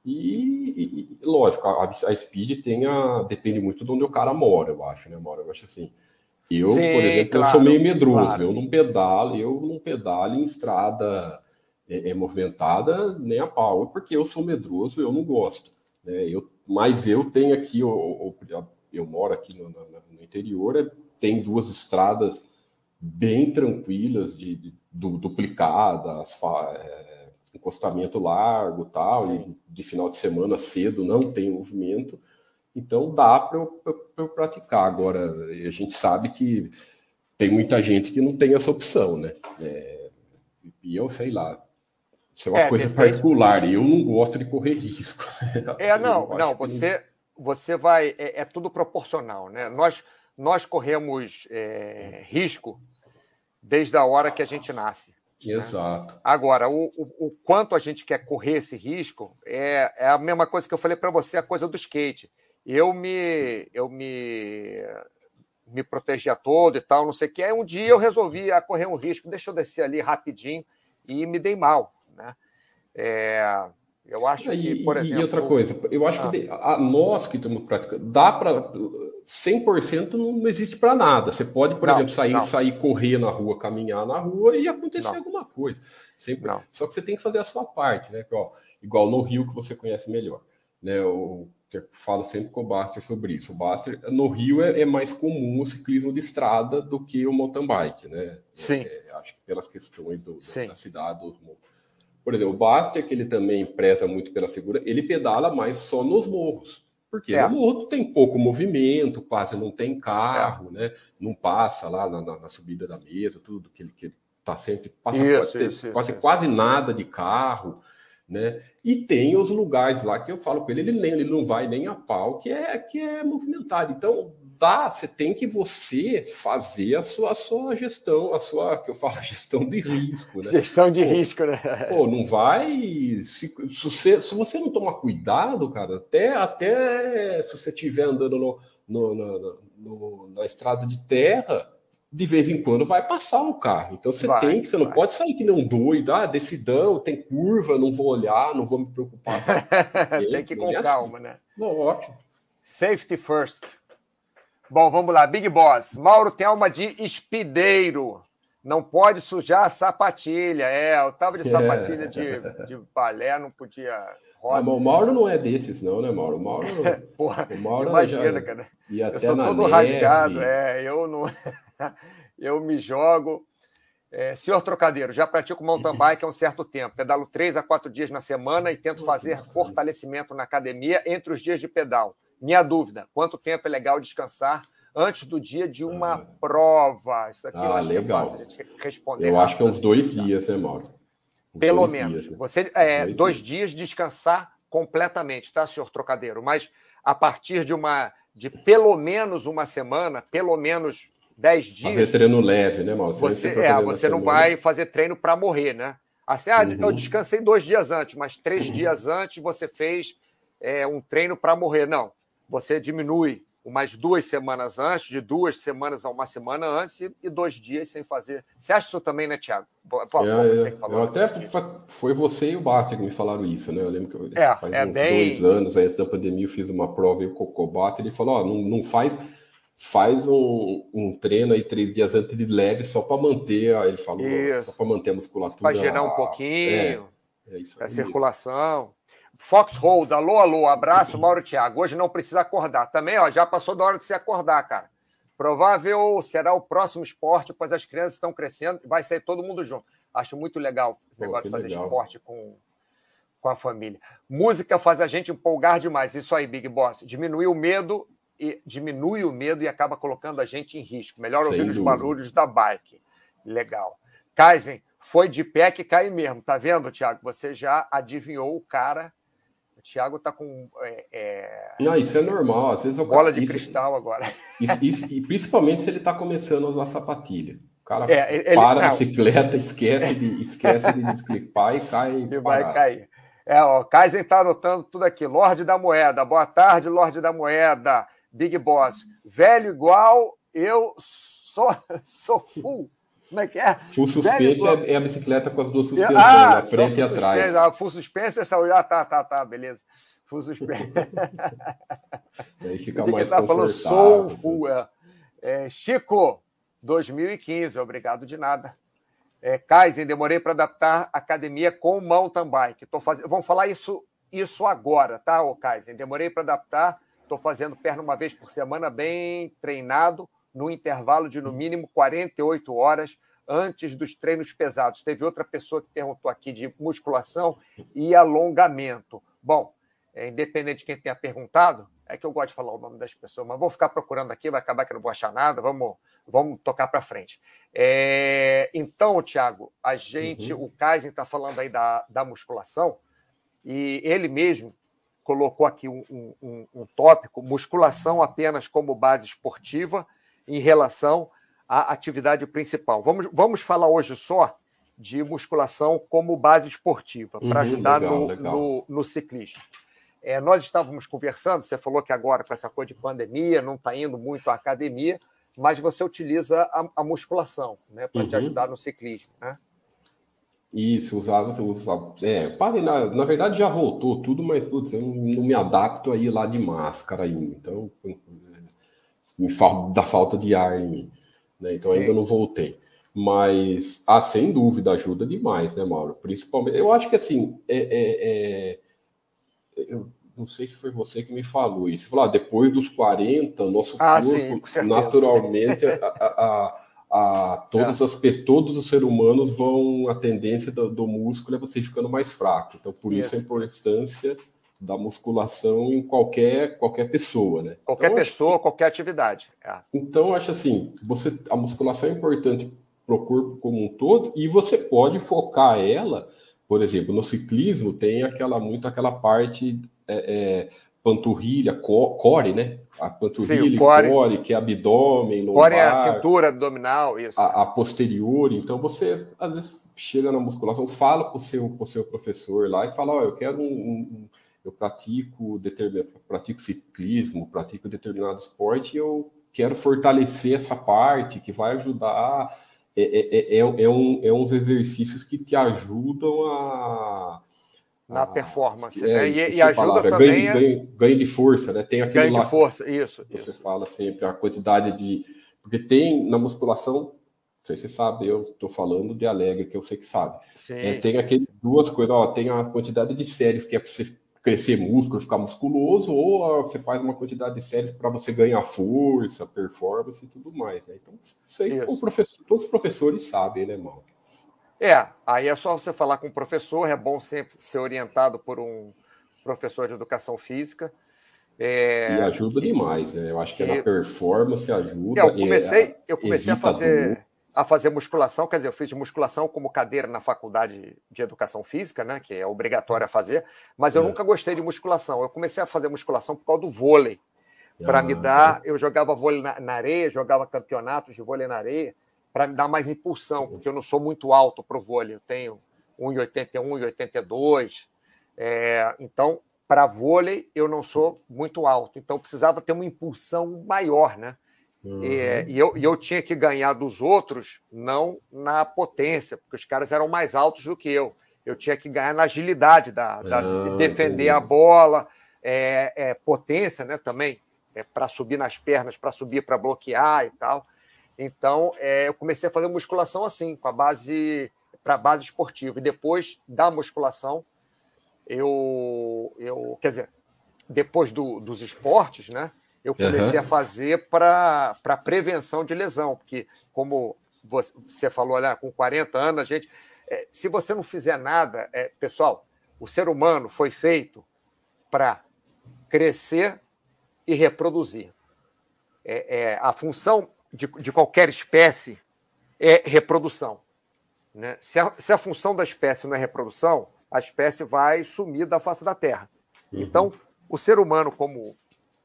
E, e lógico, a, a, speed tem a, depende muito de onde o cara mora, eu acho, né, Mora? Eu acho assim. Eu, Sim, por exemplo, claro, eu sou meio medroso. Claro. Eu não pedalo, eu não pedalo em estrada é, é, movimentada nem a pau, porque eu sou medroso, eu não gosto. Né? Eu, mas eu tenho aqui, eu, eu, eu moro aqui no, no, no interior, é, tem duas estradas bem tranquilas, de, de duplicadas, é, encostamento largo tal, Sim. e de final de semana cedo não tem movimento. Então dá para eu, eu, praticar. Agora, a gente sabe que tem muita gente que não tem essa opção, né? É, e eu sei lá, Isso é uma é, coisa depende... particular. Eu não gosto de correr risco. É, não, não. Você, você vai. É, é, tudo proporcional, né? Nós, nós corremos é, risco desde a hora que a gente nasce. Né? Exato. Né? Agora, o, o, o, quanto a gente quer correr esse risco é, é a mesma coisa que eu falei para você, a coisa do skate. Eu me, eu me, me protegia todo e tal, não sei o que. Aí um dia eu resolvi ah, correr um risco, deixa eu descer ali rapidinho e me dei mal. Né? É, eu acho que, por exemplo. E outra coisa, eu acho ah. que a, nós que estamos praticando, dá para. 100% não existe para nada. Você pode, por não, exemplo, sair, sair correr na rua, caminhar na rua e acontecer não. alguma coisa. Sempre, só que você tem que fazer a sua parte, né? Ó, igual no Rio, que você conhece melhor. Né? Eu, eu falo sempre com o Baster sobre isso. O Baster, no Rio é, é, mais comum o ciclismo de estrada do que o mountain bike, né? Sim. É, acho que pelas questões do, da cidade, dos por exemplo, o Bastia, que ele também preza muito pela segurança, ele pedala mais só nos morros. Porque é. no morro tem pouco movimento, quase não tem carro, é. né? Não passa lá na, na, na, subida da mesa, tudo que ele, que ele tá sempre passa isso, quase, isso, quase, isso. quase nada de carro, né? E tem os lugares lá que eu falo com ele, ele, ele não vai nem a pau, que é que é movimentado. Então, dá, você tem que você fazer a sua, a sua gestão, a sua, que eu falo, gestão de risco, né? Gestão de pô, risco, né? Pô, não vai, se, se, você, se você não tomar cuidado, cara, até, até se você estiver andando no, no, no, no, na estrada de terra, de vez em quando vai passar um carro. Então você vai, tem que, você vai. não pode sair que um doido, ah, decidão, tem curva, não vou olhar, não vou me preocupar. tem que ir com é calma, assim. né? Ótimo. Safety first. Bom, vamos lá. Big Boss. Mauro tem alma de espideiro. Não pode sujar a sapatilha. É, eu tava de sapatilha de, de balé, não podia. Rosa. o Mauro não é desses, não, né, Mauro? O Mauro. Porra, o Mauro imagina, já... cara. E até eu sou todo neve. rasgado, é, eu não. eu me jogo. É, senhor Trocadeiro, já pratico mountain bike há um certo tempo. Pedalo três a quatro dias na semana e tento fazer fortalecimento na academia entre os dias de pedal. Minha dúvida: quanto tempo é legal descansar antes do dia de uma ah. prova? Isso aqui ah, eu acho legal. que é fácil responder. Eu acho que é uns dois dias, né, Mauro? Uns Pelo menos. Dias, né? Você, é, dois, dois dias. dias descansar completamente, tá, senhor Trocadeiro? Mas a partir de uma de pelo menos uma semana, pelo menos dez dias. Fazer treino leve, né, Mauro? Você, você, é, você não vai fazer treino para morrer, né? Assim, ah, uhum. eu descansei dois dias antes, mas três uhum. dias antes você fez é, um treino para morrer. Não você diminui umas duas semanas antes, de duas semanas a uma semana antes e dois dias sem fazer. Você acha isso também, né, Tiago? É, é, eu até foi você e o Basta que me falaram isso, né? Eu lembro que eu, é, faz é uns bem... dois anos antes da pandemia eu fiz uma prova e o Cocobata ele falou: ó, não, não faz faz um, um, treino aí três dias antes de leve só para manter, ele falou, isso. só para manter a musculatura. Para gerar um pouquinho, é, é a circulação. Foxhold, alô, alô, abraço, Mauro Thiago. Hoje não precisa acordar. Também, ó, já passou da hora de se acordar, cara. Provável será o próximo esporte, pois as crianças estão crescendo e vai sair todo mundo junto. Acho muito legal esse Pô, negócio de fazer legal. esporte com, com a família. Música faz a gente empolgar demais. Isso aí, Big Boss. Diminui o medo e diminui o medo e acaba colocando a gente em risco. Melhor Sem ouvir dúvida. os barulhos da bike. Legal. Kaizen, foi de pé que cai mesmo. Tá vendo, Thiago? Você já adivinhou o cara Thiago está com. É, é... Não, isso é normal. Às vezes eu... Bola de isso, cristal agora. Isso, isso, e principalmente se ele está começando a usar sapatilha. O cara é, ele, para não. a bicicleta, esquece de, esquece de desclipar e cai. E vai cair. É, ó, Kaizen está anotando tudo aqui. Lorde da Moeda. Boa tarde, Lorde da Moeda. Big Boss. Velho igual, eu sou, sou full. Como é que é? Full suspense é, é, a bicicleta com as duas suspensões, ah, frente e atrás. Ah, full suspense, essa ah, tá, tá, tá, beleza. Full suspense. Aí fica mais tá falando sou full. É. É, Chico, 2015, obrigado de nada. É, Kaizen, demorei para adaptar academia com mountain bike. Tô faz... Vamos falar isso, isso agora, tá, ô Kaizen? Demorei para adaptar, estou fazendo perna uma vez por semana, bem treinado no intervalo de no mínimo 48 horas antes dos treinos pesados. Teve outra pessoa que perguntou aqui de musculação e alongamento. Bom, é, independente de quem tenha perguntado, é que eu gosto de falar o nome das pessoas, mas vou ficar procurando aqui, vai acabar que eu não vou achar nada, vamos, vamos tocar para frente. É, então, Tiago, a gente, uhum. o Kaizen está falando aí da, da musculação, e ele mesmo colocou aqui um, um, um, tópico: musculação apenas como base esportiva em relação à atividade principal. Vamos, vamos falar hoje só de musculação como base esportiva, para uhum, ajudar legal, no, legal. No, no, ciclismo. É, nós estávamos conversando, você falou que agora, com essa coisa de pandemia, não está indo muito à academia, mas você utiliza a, a musculação né, para uhum. te ajudar no ciclismo. Né? Isso, usava, usava. É, parei, na, na verdade já voltou tudo, mas putz, eu não, não me adapto aí lá de máscara ainda. Então, me falta, dá falta de ar em mim. Né? Então Sim. ainda não voltei. Mas, ah, sem dúvida, ajuda demais, né, Mauro? Principalmente, eu acho que assim, é, é, é eu não sei se foi você que me falou isso. Você falou, ah, depois dos 40, nosso ah, corpo, sim, naturalmente, a, a a todas é. as todos os seres humanos vão a tendência do, do, músculo é você ficando mais fraco. Então por isso, isso a importância da musculação em qualquer qualquer pessoa, né? Qualquer então, pessoa, acho, qualquer atividade. É. Então acho assim, você a musculação é importante para o corpo como um todo e você pode focar ela, por exemplo, no ciclismo tem aquela muito aquela parte é, é panturrilha, core, né? A panturrilha, Sim, core, core, que é abdômen, lombar. Core é a cintura abdominal, isso. A, a, posterior. Então você, às vezes, chega na musculação, fala para o seu, pro seu professor lá e fala: Ó, oh, eu quero um, um, Eu pratico, pratico ciclismo, pratico determinado esporte e eu quero fortalecer essa parte que vai ajudar. É, é, é, é, é um, é uns exercícios que te ajudam a na ah, performance, é, né? E, e ajuda palavra. também ganho, a... ganho, ganho, de força, né? Tem aquele ganho de força, isso. Você isso. fala sempre a quantidade de, porque tem na musculação, não sei se você sabe, eu estou falando de alegre que eu sei que sabe. É, tem aquelas duas coisas, ó, tem a quantidade de séries que é para você crescer músculo, ficar musculoso, ou você faz uma quantidade de séries para você ganhar força, performance e tudo mais. Né? Então, isso aí isso. Professor, todos os professores sabem, né, mal? É, aí é só você falar com o professor, é bom sempre ser orientado por um professor de educação física. É, e ajuda que, demais, né? Eu acho que, que na performance ajuda. É, eu comecei, é, eu comecei a fazer, a fazer musculação, quer dizer, eu fiz musculação como cadeira na faculdade de educação física, né? Que é obrigatório a fazer, mas eu é. nunca gostei de musculação. Eu comecei a fazer musculação por causa do vôlei. Para ah, me dar, é. eu jogava vôlei na, na areia, jogava campeonatos de vôlei na areia para me dar mais impulsão, porque eu não sou muito alto para o vôlei, eu tenho 1,81, 1,82. É, então, para vôlei, eu não sou muito alto, então precisava ter uma impulsão maior, né? Uhum. E, e, eu, e eu tinha que ganhar dos outros, não na potência, porque os caras eram mais altos do que eu. Eu tinha que ganhar na agilidade da, da de defender entendi. a bola, é, é, potência, né? Também é, para subir nas pernas, para subir para bloquear e tal. Então, é, eu comecei a fazer musculação assim, com a base para base esportiva. E depois da musculação, eu, eu quer dizer, depois do, dos esportes, né? Eu comecei uhum. a fazer para prevenção de lesão, porque, como você falou, olha, com 40 anos, a gente. É, se você não fizer nada, é, pessoal, o ser humano foi feito para crescer e reproduzir. É, é, a função de, de qualquer espécie é reprodução. Né? Se, a, se a função da espécie não é reprodução, a espécie vai sumir da face da Terra. Uhum. Então, o ser humano, como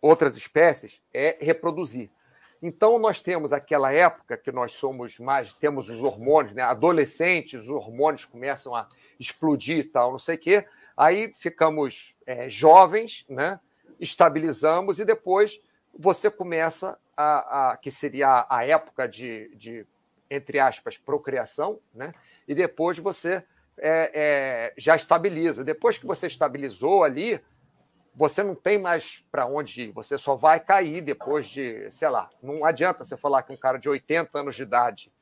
outras espécies, é reproduzir. Então, nós temos aquela época que nós somos mais, temos os hormônios, né? adolescentes, os hormônios começam a explodir e tal, não sei o quê. Aí ficamos é, jovens, né? estabilizamos e depois você começa a, a que seria a época de, de, entre aspas, procriação, né? e depois você é, é, já estabiliza. Depois que você estabilizou ali, você não tem mais para onde ir, você só vai cair depois de, sei lá, não adianta você falar que um cara de 80 anos de idade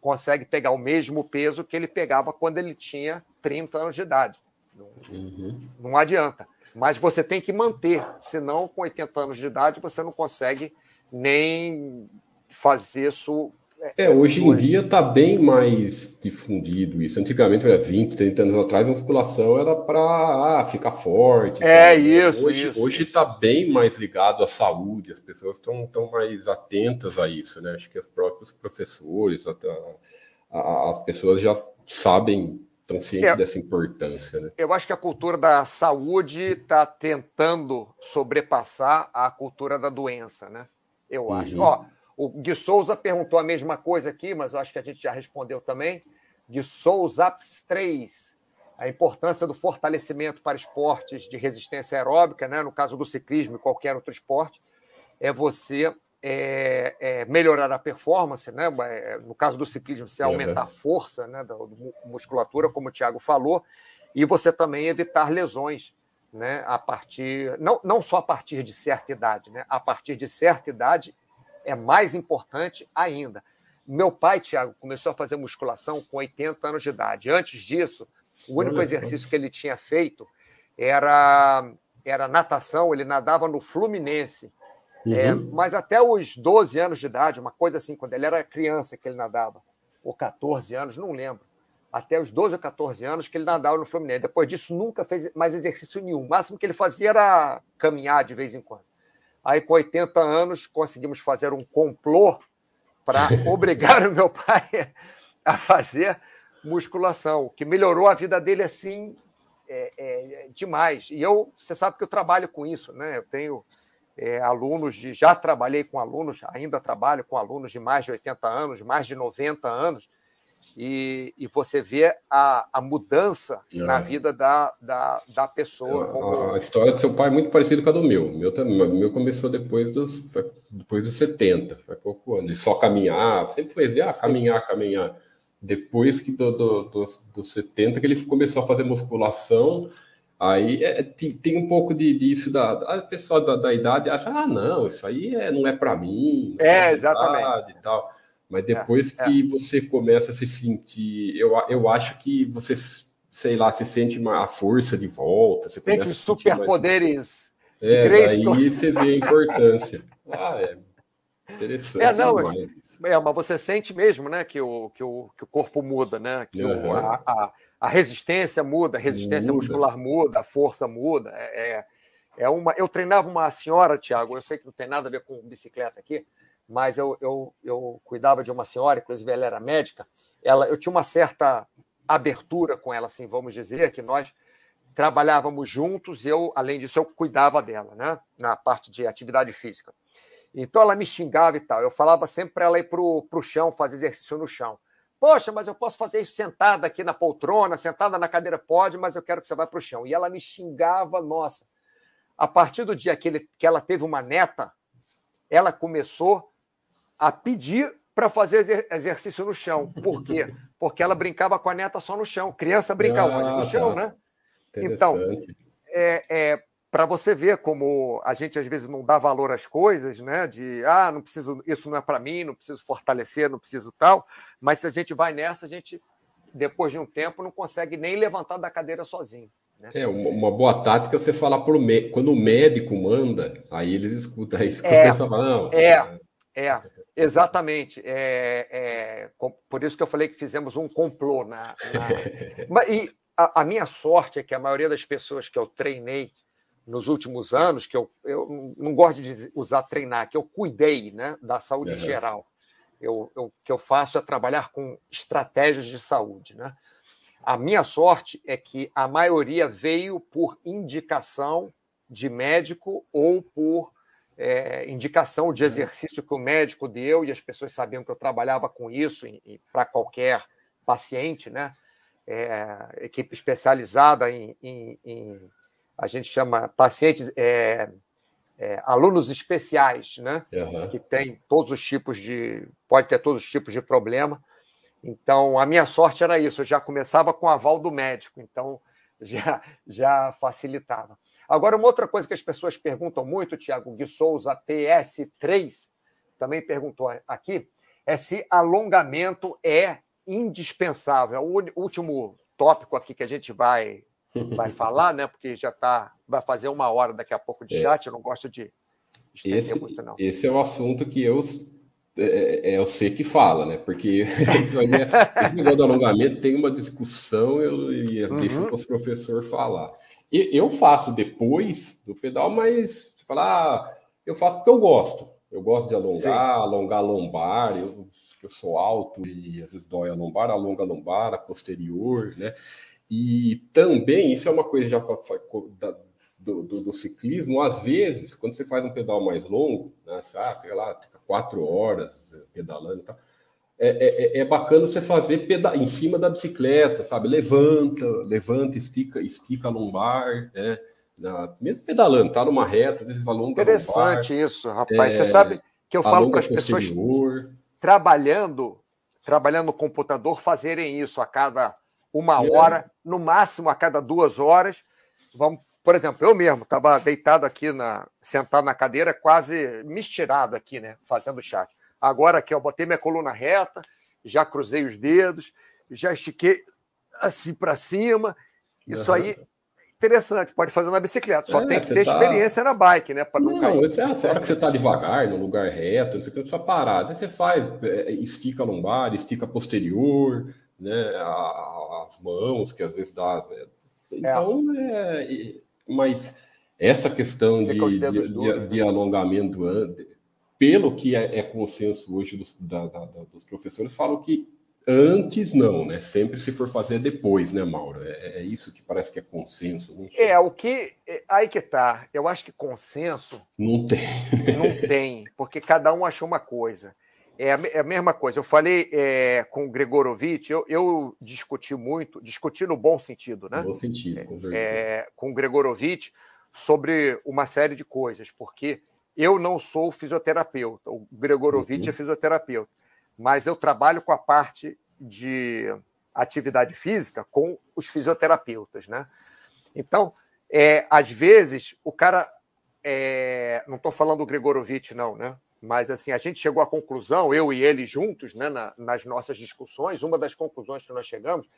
consegue pegar o mesmo peso que ele pegava quando ele tinha 30 anos de idade. Não, uhum. não adianta. Mas você tem que manter, senão com 80 anos de idade você não consegue nem fazer isso É, hoje em dia está bem mais difundido isso. Antigamente, 20, 30 anos atrás, a musculação era para ah, ficar forte. É tá? isso. Hoje isso. hoje está bem mais ligado à saúde. As pessoas estão tão mais atentas a isso, né? Acho que os próprios professores, até, a, as pessoas já sabem, estão cientes é, dessa importância, né? Eu acho que a cultura da saúde está tentando sobrepassar a cultura da doença, né? Eu acho. Uhum. Ó, o Gui Souza perguntou a mesma coisa aqui, mas eu acho que a gente já respondeu também. Gui Souza 3, a importância do fortalecimento para esportes de resistência aeróbica, né? no caso do ciclismo e qualquer outro esporte, é você é, é melhorar a performance, né? É, no caso do ciclismo, você aumentar a força né? da, musculatura, como o Thiago falou, e você também evitar lesões né? a partir, não, não só a partir de certa idade, né? a partir de certa idade é mais importante ainda. Meu pai, Tiago, começou a fazer musculação com 80 anos de idade. Antes disso, o único exercício que ele tinha feito era, era natação, ele nadava no Fluminense. É, uhum. É, mas até os 12 anos de idade, uma coisa assim, quando ele era criança que ele nadava, ou 14 anos, não lembro. Até os 12 ou 14 anos que ele nadava no Fluminense. Depois disso, nunca fez mais exercício nenhum. O máximo que ele fazia era caminhar de vez em quando. Aí, com 80 anos, conseguimos fazer um complô para obrigar o meu pai a fazer musculação, que melhorou a vida dele assim é, é, demais. E eu, você sabe que eu trabalho com isso, né? Eu tenho é, alunos de. Já trabalhei com alunos, ainda trabalho com alunos de mais de 80 anos, mais de 90 anos, e, e você vê a, a mudança é. na vida da, da, da pessoa. É, como... A história do seu pai é muito parecida com a do meu. O meu, meu começou depois dos, depois dos 70, foi pouco ano. Ele só caminhar, sempre foi ah, caminhar, caminhar. Depois que do, do, dos, dos 70 que ele começou a fazer musculação, aí é, tem um pouco de, disso da, a pessoa da, da idade acha, ah, não, isso aí é, não é para mim. É, exatamente. E tal. Mas é, depois é, que é. você começa a se sentir, eu, eu acho que você, sei lá, se sente uma, a força de volta. Você Tem começa superpoderes. Mais... É, aí você vê a importância. Ah, é interessante. É, não, é, mas você sente mesmo, né, que o, que o, que o corpo muda, né? Que uhum. o, a, a, a, resistência muda, a resistência muda. muscular muda, a força muda. É, é, é uma. Eu treinava uma senhora, Tiago, eu sei que não tem nada a ver com bicicleta aqui, mas eu, eu, eu cuidava de uma senhora, inclusive ela era médica, ela, eu tinha uma certa abertura com ela, assim, vamos dizer, que nós trabalhávamos juntos, eu, além disso, eu cuidava dela, né, na parte de atividade física. Então ela me xingava e tal, eu falava sempre para ela ir para o chão, fazer exercício no chão. Poxa, mas eu posso fazer isso sentada aqui na poltrona, sentada na cadeira, pode, mas eu quero que você vá para o chão. E ela me xingava, nossa. A partir do dia que, ele, que ela teve uma neta, ela começou a pedir para fazer exercício no chão. Por quê? Porque ela brincava com a neta só no chão. Criança brincava ah, no chão, tá. né? Então, é, é para você ver como a gente às vezes não dá valor às coisas, né? De ah, não preciso, isso não é para mim, não preciso fortalecer, não preciso tal. Mas se a gente vai nessa, a gente depois de um tempo não consegue nem levantar da cadeira sozinho. Né? É uma, boa tática é você falar pro quando o médico manda, aí eles escutam, aí você é, começa a falar, não. É, é, exatamente. É, é, por isso que eu falei que fizemos um complô. Na, na... e a, a, minha sorte é que a maioria das pessoas que eu treinei nos últimos anos, que eu, eu não gosto de usar treinar, que eu cuidei né, da saúde uhum. geral. Eu, eu, o que eu faço é trabalhar com estratégias de saúde. Né? A minha sorte é que a maioria veio por indicação de médico ou por é, indicação de uhum. exercício que o médico deu e as pessoas sabiam que eu trabalhava com isso para qualquer paciente, né? É, equipe especializada em, em, em, a gente chama pacientes é, é alunos especiais, né? Uhum. Que tem todos os tipos de pode ter todos os tipos de problema. Então a minha sorte era isso, eu já começava com o aval do médico, então já já facilitava. Agora, uma outra coisa que as pessoas perguntam muito, Tiago Gui Souza, TS3, também perguntou aqui, é se alongamento é indispensável. É o último tópico aqui que a gente vai, vai falar, né? Porque já tá, vai fazer uma hora daqui a pouco de é. chat, eu não gosto de estender esse, muito, não. Esse é o assunto que eu é, é você que fala, né? Porque esse negócio do alongamento tem uma discussão eu, e uhum. deixo para o professor falar. Eu faço depois do pedal, mas você fala, ah, eu faço porque eu gosto. Eu gosto de alongar, Sim. alongar a lombar, eu, eu sou alto e às vezes dói a lombar, alonga a lombar, a posterior, né? E também, isso é uma coisa já pra, da, do, do, do, ciclismo, às vezes, quando você faz um pedal mais longo, né, você ah, fica lá, fica quatro horas pedalando e tal, é, é, é, é bacana você fazer peda em cima da bicicleta, sabe? Levanta, levanta, estica, estica a lombar, né? Na, mesmo pedalando, tá numa reta, às vezes alonga Interessante lombar, isso, rapaz. É, você sabe que eu falo para as pessoas trabalhando, trabalhando no computador, fazerem isso a cada uma é. hora, no máximo a cada duas horas. Vamos, por exemplo, eu mesmo estava deitado aqui, na, sentado na cadeira, quase me estirado aqui, né? Fazendo chat. Agora aqui, eu botei minha coluna reta, já cruzei os dedos, já estiquei assim para cima. Isso uhum. aí interessante, pode fazer na bicicleta, só é, tem que ter tá... experiência na bike, né? Para não, não cair. Essa é a hora que você está devagar, no lugar reto, você precisa parar. Aí você faz, é, estica a lombar, estica a posterior, né? As mãos, que às vezes dá. Né? Então, é. é mas essa questão de, de, de, de, alongamento, pelo que é, é consenso hoje dos, da, da, dos professores, falam que antes não, né? Sempre se for fazer depois, né, Mauro? É, é isso que parece que é consenso. É, o que. É, aí que tá. Eu acho que consenso. Não tem. Não tem, porque cada um achou uma coisa. É a, é mesma coisa. Eu falei é, com o Gregorovitch, eu, eu, discuti muito, discuti no bom sentido, né? No bom sentido, com, é, com o Gregorovitch sobre uma série de coisas, porque eu não sou fisioterapeuta, o Gregorovitch uhum. é fisioterapeuta, mas eu trabalho com a parte de atividade física com os fisioterapeutas, né? Então, é, às vezes, o cara. É, não estou falando do Gregorovitch, não, né? Mas assim, a gente chegou à conclusão, eu e ele juntos, né, na, nas nossas discussões, uma das conclusões que nós chegamos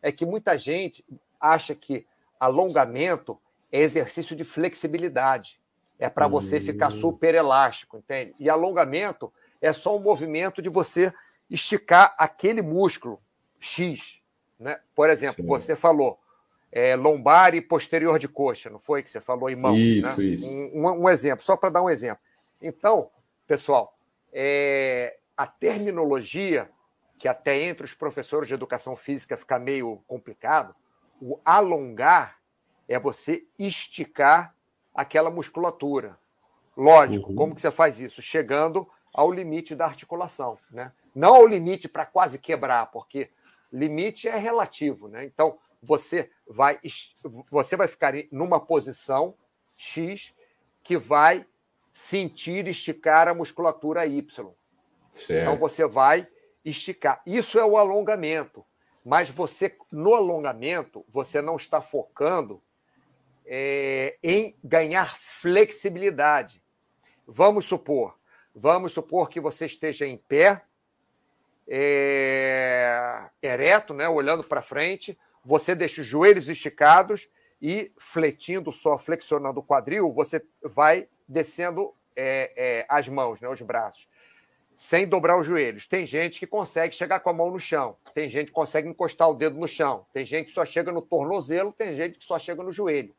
é que muita gente acha que alongamento é exercício de flexibilidade. É para você ficar hum. super elástico, entende? E alongamento é só um movimento de você esticar aquele músculo X. Né? Por exemplo, Sim. você falou é, lombar e posterior de coxa, não foi que você falou em mãos? Isso, né? isso. Um, um, exemplo, só para dar um exemplo. Então, pessoal, é, a terminologia, que até entre os professores de educação física fica meio complicado, o alongar é você esticar aquela musculatura. Lógico, uhum. como que você faz isso? Chegando ao limite da articulação, né? Não ao limite para quase quebrar, porque limite é relativo, né? Então, você vai você vai ficar numa posição X que vai sentir esticar a musculatura Y. Certo. Então você vai esticar. Isso é o alongamento. Mas você, no alongamento, você não está focando é, em ganhar flexibilidade. Vamos supor, vamos supor que você esteja em pé, é, ereto, né, olhando para frente, você deixa os joelhos esticados e fletindo só, flexionando o quadril, você vai descendo é, é, as mãos, né, os braços, sem dobrar os joelhos. Tem gente que consegue chegar com a mão no chão, tem gente que consegue encostar o dedo no chão, tem gente que só chega no tornozelo, tem gente que só chega no joelho.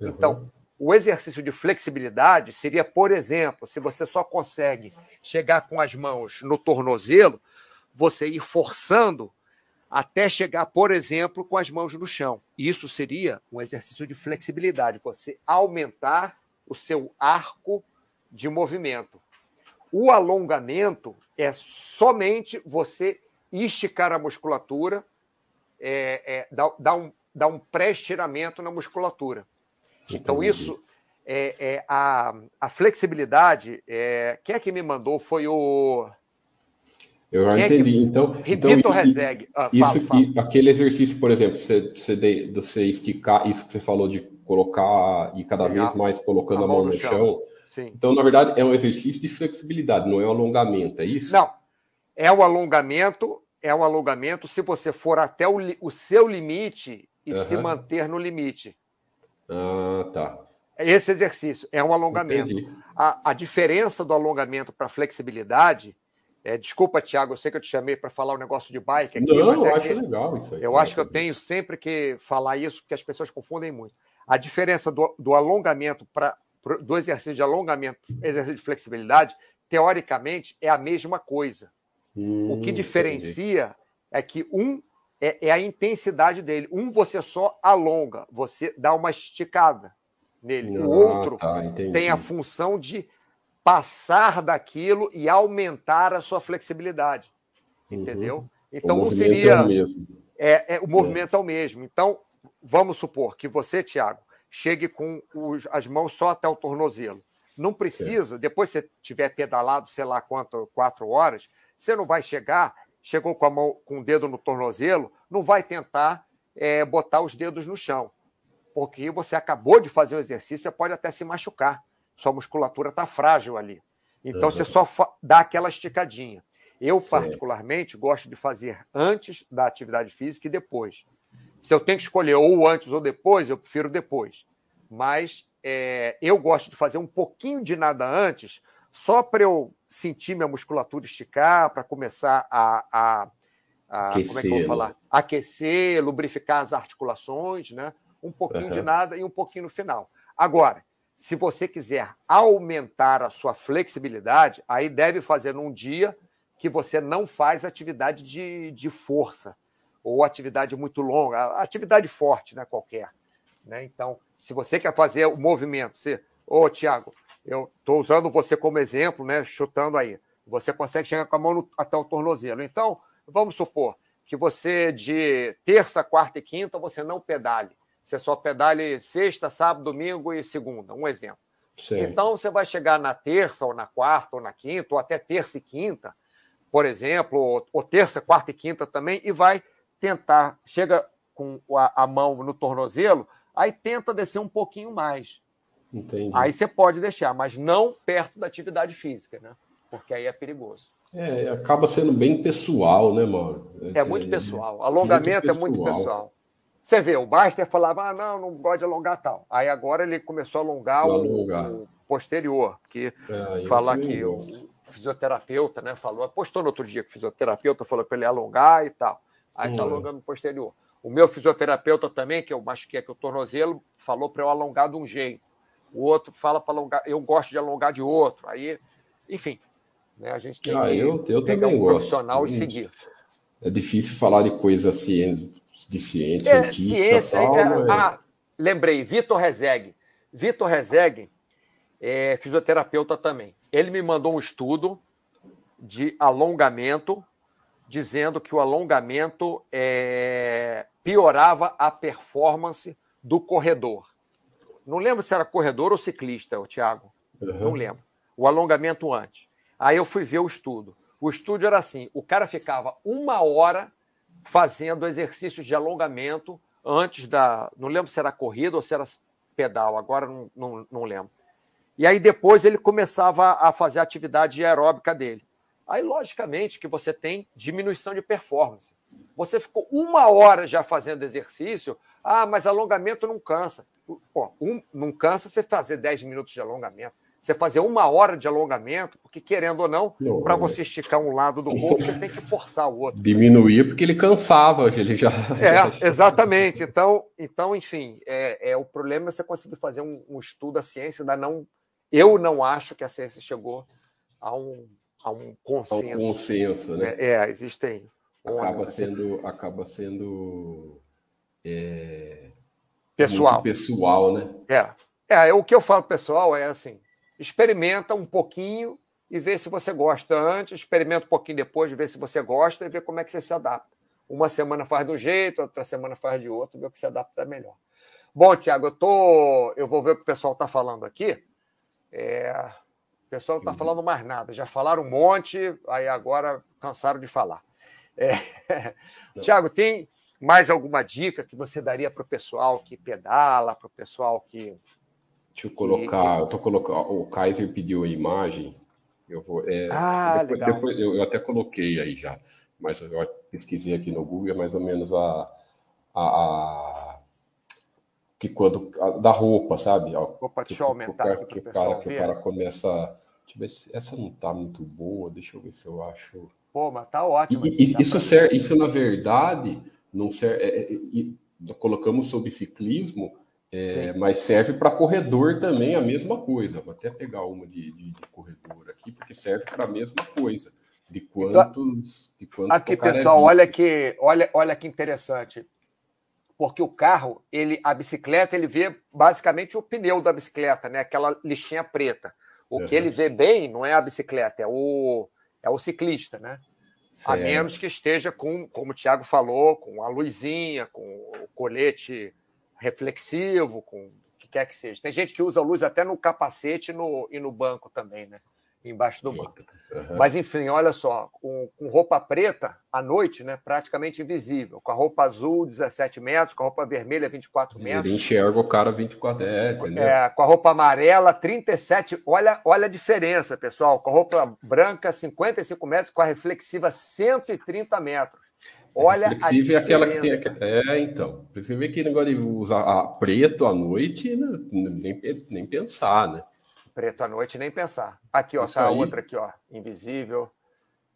Uhum. Então, o exercício de flexibilidade seria, por exemplo, se você só consegue chegar com as mãos no tornozelo, você ir forçando até chegar, por exemplo, com as mãos no chão. Isso seria um exercício de flexibilidade, você aumentar o seu arco de movimento. O alongamento é somente você esticar a musculatura, é, é, dar, dar um, dar um pré-estiramento na musculatura. Então, isso é, é a, a, flexibilidade. É, quem é que me mandou? Foi o. Eu já entendi. É que... Então, então isso, Rezeg. Ah, isso fala, que, aquele exercício, por exemplo, você, você, de, você esticar, isso que você falou de colocar e cada Sim, vez mais colocando a, a mão, no chão. chão. Então, na verdade, é um exercício de flexibilidade, não é um alongamento, é isso? Não. É o um alongamento, é um alongamento se você for até o, o seu limite e uhum. se manter no limite. Ah, tá. Esse exercício é um alongamento. A, a, diferença do alongamento para flexibilidade É, desculpa, Tiago, eu sei que eu te chamei para falar um negócio de bike aqui. Não, eu é acho legal isso aí. Eu acho que eu tenho sempre que falar isso, porque as pessoas confundem muito. A diferença do, do alongamento para do exercício de alongamento, exercício de flexibilidade, teoricamente é a mesma coisa. Hum, o que diferencia entendi. é que um é, é, a intensidade dele. Um você só alonga, você dá uma esticada nele. Ah, o outro tá, tem a função de passar daquilo e aumentar a sua flexibilidade. Uhum. Entendeu? Então, seria. É o, mesmo. É, é o movimento é. é o mesmo. Então, vamos supor que você, Tiago, chegue com os, as mãos só até o tornozelo. Não precisa, é. depois que você tiver pedalado, sei lá quanto, quatro horas, você não vai chegar, chegou com a mão com o dedo no tornozelo, não vai tentar é, botar os dedos no chão. Porque você acabou de fazer o exercício, você pode até se machucar sua musculatura está frágil ali. Então, uhum. você só dá aquela esticadinha. Eu, particularmente, gosto de fazer antes da atividade física e depois. Se eu tenho que escolher ou antes ou depois, eu prefiro depois. Mas é, eu gosto de fazer um pouquinho de nada antes, só para eu sentir minha musculatura esticar, para começar a, a, a aquecer, como é que eu vou falar? Né? Aquecer, lubrificar as articulações, né? Um pouquinho uhum. de nada e um pouquinho no final. Agora, se você quiser aumentar a sua flexibilidade, aí deve fazer num dia que você não faz atividade de, de força ou atividade muito longa, atividade forte, né, qualquer. Né? Então, se você quer fazer o movimento, você, ô Tiago, eu estou usando você como exemplo, né, chutando aí, você consegue chegar com a mão no, até o tornozelo. Então, vamos supor que você de terça, quarta e quinta você não pedale. Você só pedale sexta, sábado, domingo e segunda, um exemplo. Sim. Então, você vai chegar na terça, ou na quarta, ou na quinta, ou até terça e quinta, por exemplo, ou, ou terça, quarta e quinta também, e vai tentar, chega com a, a, mão no tornozelo, aí tenta descer um pouquinho mais. Entendi. Aí você pode deixar, mas não perto da atividade física, né? Porque aí é perigoso. É, acaba sendo bem pessoal, né, Mauro? É, é muito pessoal. Alongamento muito pessoal. é muito pessoal. Você vê, o Baster falava, ah, não, não gosto de alongar tal. Aí agora ele começou a alongar, o, o, posterior, que é, falar que o fisioterapeuta, né, falou, postou no outro dia que o fisioterapeuta falou para ele alongar e tal. Aí está hum. alongando o posterior. O meu fisioterapeuta também, que eu machuquei aqui o tornozelo, falou para eu alongar de um jeito. O outro fala para alongar, eu gosto de alongar de outro. Aí, enfim, né, a gente tem ah, que eu, eu pegar um gosto. profissional e seguir. É difícil falar de coisa assim de ciência, é, ciência tal, é, mas... ah, lembrei, Vitor Rezegue. Vitor Rezegue é fisioterapeuta também. Ele me mandou um estudo de alongamento, dizendo que o alongamento é, piorava a performance do corredor. Não lembro se era corredor ou ciclista, o Thiago. Uhum. Não lembro. O alongamento antes. Aí eu fui ver o estudo. O estudo era assim: o cara ficava uma hora fazendo exercícios de alongamento antes da. Não lembro se era corrida ou se era pedal, agora não, não, não lembro. E aí depois ele começava a fazer a atividade aeróbica dele. Aí, logicamente, que você tem diminuição de performance. Você ficou uma hora já fazendo exercício, ah, mas alongamento não cansa. Pô, um, não cansa você fazer 10 minutos de alongamento você fazer uma hora de alongamento, porque querendo ou não, para você esticar um lado do corpo, você tem que forçar o outro. Diminuir porque ele cansava, ele já. É, exatamente. Então, então enfim, é, é o problema é você conseguir fazer um, um estudo, a ciência ainda não. Eu não acho que a ciência chegou a um, a um consenso. A um consenso, né? É, é existem. Acaba sendo, acaba sendo é, pessoal. pessoal, né? É. É, o que eu falo pessoal é assim: experimenta um pouquinho e vê se você gosta antes, experimenta um pouquinho depois, vê se você gosta e vê como é que você se adapta. Uma semana faz de um jeito, outra semana faz de outro, vê o que se adapta melhor. Bom, Tiago, eu tô, eu vou ver o que o pessoal está falando aqui. É... O pessoal não está falando mais nada. Já falaram um monte, aí agora cansaram de falar. É... Tiago, tem mais alguma dica que você daria para o pessoal que pedala, para o pessoal que Deixa eu colocar, eu tô colocando, o Kaiser pediu a imagem, eu vou, é, ah, depois, legal. Depois, eu, eu, até coloquei aí já, mas eu pesquisei aqui no Google, é mais ou menos a, a, a que quando, a, da roupa, sabe? Roupa, deixa eu aumentar que, que, o cara, que o cara começa Essa não tá muito boa, deixa eu ver se eu acho. Pô, mas tá ótimo. E, isso, pra... serve, isso, na verdade, não serve. É, é, colocamos sobre ciclismo, é, mas serve para corredor também a mesma coisa. Vou até pegar uma de, de, de corredor aqui, porque serve para a mesma coisa. De quantos. De quantos aqui, pessoal, olha que, olha, olha que interessante. Porque o carro, ele, a bicicleta, ele vê basicamente o pneu da bicicleta, né? Aquela lixinha preta. O uhum. que ele vê bem não é a bicicleta, é o, é o ciclista, né? Certo. A menos que esteja com, como o Thiago falou, com a luzinha, com o colete reflexivo, com o que quer que seja. Tem gente que usa luz até no capacete e no, e no banco também, né? Embaixo do banco. Uhum. Mas, enfim, olha só, com, com, roupa preta, à noite, né, praticamente invisível. Com a roupa azul, 17 metros, com a roupa vermelha, 24 metros. Ele enxerga o cara 24, é, entendeu? É, com a roupa amarela, 37. Olha, olha a diferença, pessoal. Com a roupa branca, 55 metros, com a reflexiva, 130 metros. Olha reflexiva a é aquela que tem. É, então. Você vê que negócio de usar a preto à noite, né, nem, nem pensar, né? Preto à noite, nem pensar. Aqui, ó, tá a outra aqui, ó, invisível.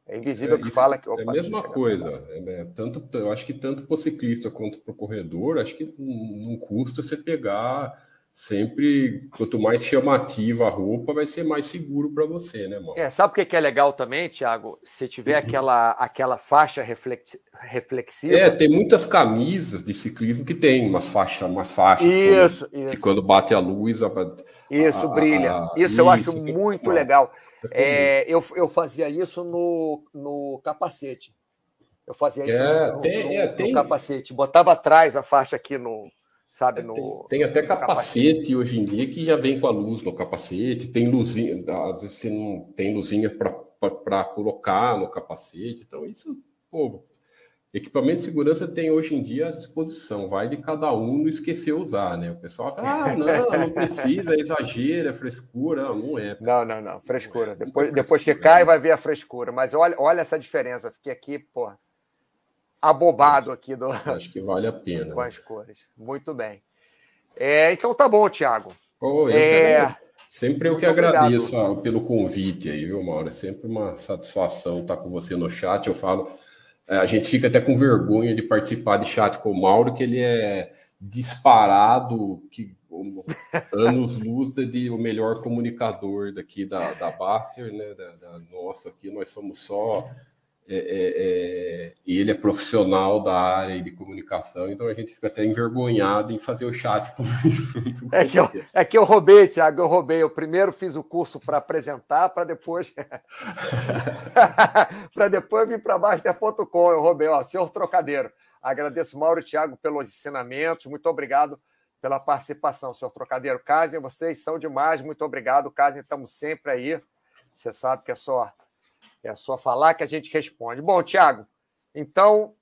É invisível é, que fala que. Opa, é a mesma coisa. É, é, tanto, eu acho que tanto para o ciclista quanto para o corredor, acho que não, não custa você pegar sempre, quanto mais chamativa a roupa, vai ser mais seguro para você, né, mano? É, sabe o que é legal também, Thiago? Se tiver uhum. aquela, aquela faixa reflexiva. É, tem muitas camisas de ciclismo que tem umas faixas, umas faixas. Isso, quando, isso. Que quando bate a luz. A, isso, a, brilha. A, isso, isso eu acho isso, muito legal. É, eu, eu fazia isso no, no capacete. Eu fazia isso é, no, tem, no, é, no capacete. Botava atrás a faixa aqui no, sabe? No, tem, tem até capacete, capacete, hoje em dia que já vem com a luz no capacete, tem luzinha, às vezes você não tem luzinha para colocar no capacete, então isso, pô, equipamento de segurança tem hoje em dia à disposição, vai de cada um não esquecer usar, né? O pessoal fala, ah, não, não precisa, é exagero, é frescura, não, não é. Não, não, não, frescura. Não é, depois, depois que cai, vai ver a frescura, mas olha, olha essa diferença, fiquei aqui, pô, abobado aqui do. Acho que vale a pena. Com as cores. Muito bem. É, então tá bom, Tiago. Oh, é... Sempre eu que agradeço ó, pelo convite aí, viu, Mauro? É sempre uma satisfação estar com você no chat. Eu falo, é, a gente fica até com vergonha de participar de chat com o Mauro, que ele é disparado, que anos luz de o melhor comunicador daqui da, da Baster, né? Da, da nossa aqui, nós somos só é, é, é, ele é profissional da área de comunicação, então a gente fica até envergonhado em fazer o chat é que eu, é que eu roubei, Tiago, eu roubei. Eu primeiro fiz o curso para apresentar, para depois para depois vir para Baster.com. Eu roubei, ó, senhor Trocadeiro. Agradeço, Mauro e Tiago, pelos ensinamentos. Muito obrigado pela participação, senhor Trocadeiro. Casem, vocês são demais. Muito obrigado, Casem, estamos sempre aí. Você sabe que é só é só falar que a gente responde. Bom, Tiago, então,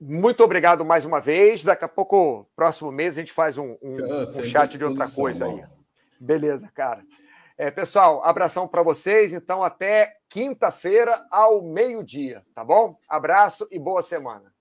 muito obrigado mais uma vez. Daqui a pouco, próximo mês, a gente faz um, um, um chat de outra coisa aí. Beleza, cara. É, pessoal, abração para vocês. Então, até quinta-feira ao meio-dia, tá bom? Abraço e boa semana.